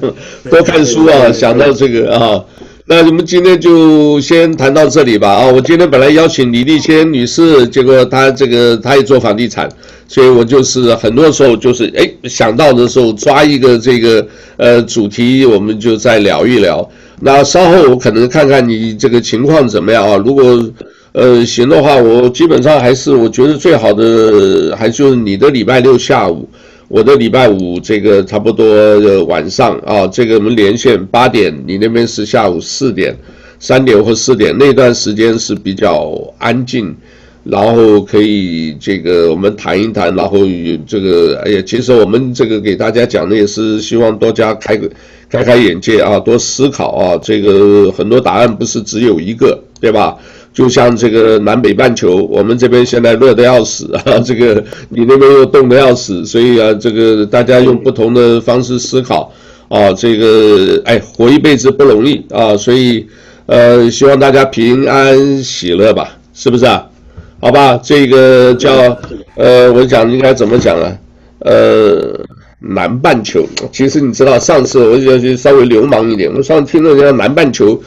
多看书啊，想到这个啊，那我们今天就先谈到这里吧啊，我今天本来邀请李丽仙女士，结果她这个她也做房地产。所以我就是很多时候就是哎想到的时候抓一个这个呃主题，我们就再聊一聊。那稍后我可能看看你这个情况怎么样啊？如果呃行的话，我基本上还是我觉得最好的还就是你的礼拜六下午，我的礼拜五这个差不多的晚上啊，这个我们连线八点，你那边是下午四点、三点或四点，那段时间是比较安静，然后可以这个我们谈一谈，然后这个哎呀，其实我们这个给大家讲的也是希望大家开个开开眼界啊，多思考啊，这个很多答案不是只有一个，对吧？就像这个南北半球，我们这边现在热得要死啊，这个你那边又冻得要死，所以啊，这个大家用不同的方式思考啊，这个哎，活一辈子不容易啊，所以呃，希望大家平安喜乐吧，是不是啊？好吧，这个叫呃，我讲应该怎么讲啊？呃，南半球，其实你知道，上次我就稍微流氓一点，我上次听到人家南半球。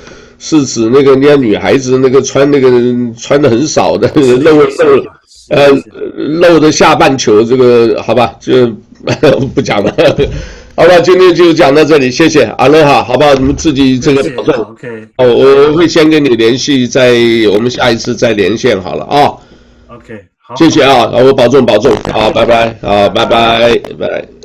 是指那个人家女孩子那个穿那个穿的很少的露露呃露的下半球，这个好吧，就 不讲了，好吧，今天就讲到这里，谢谢阿乐哈，好吧，你们自己这个保重，OK，哦，我会先跟你联系，再我们下一次再连线好了啊，OK，好，谢谢啊，我保重保重，好，拜拜，好，拜拜，拜拜。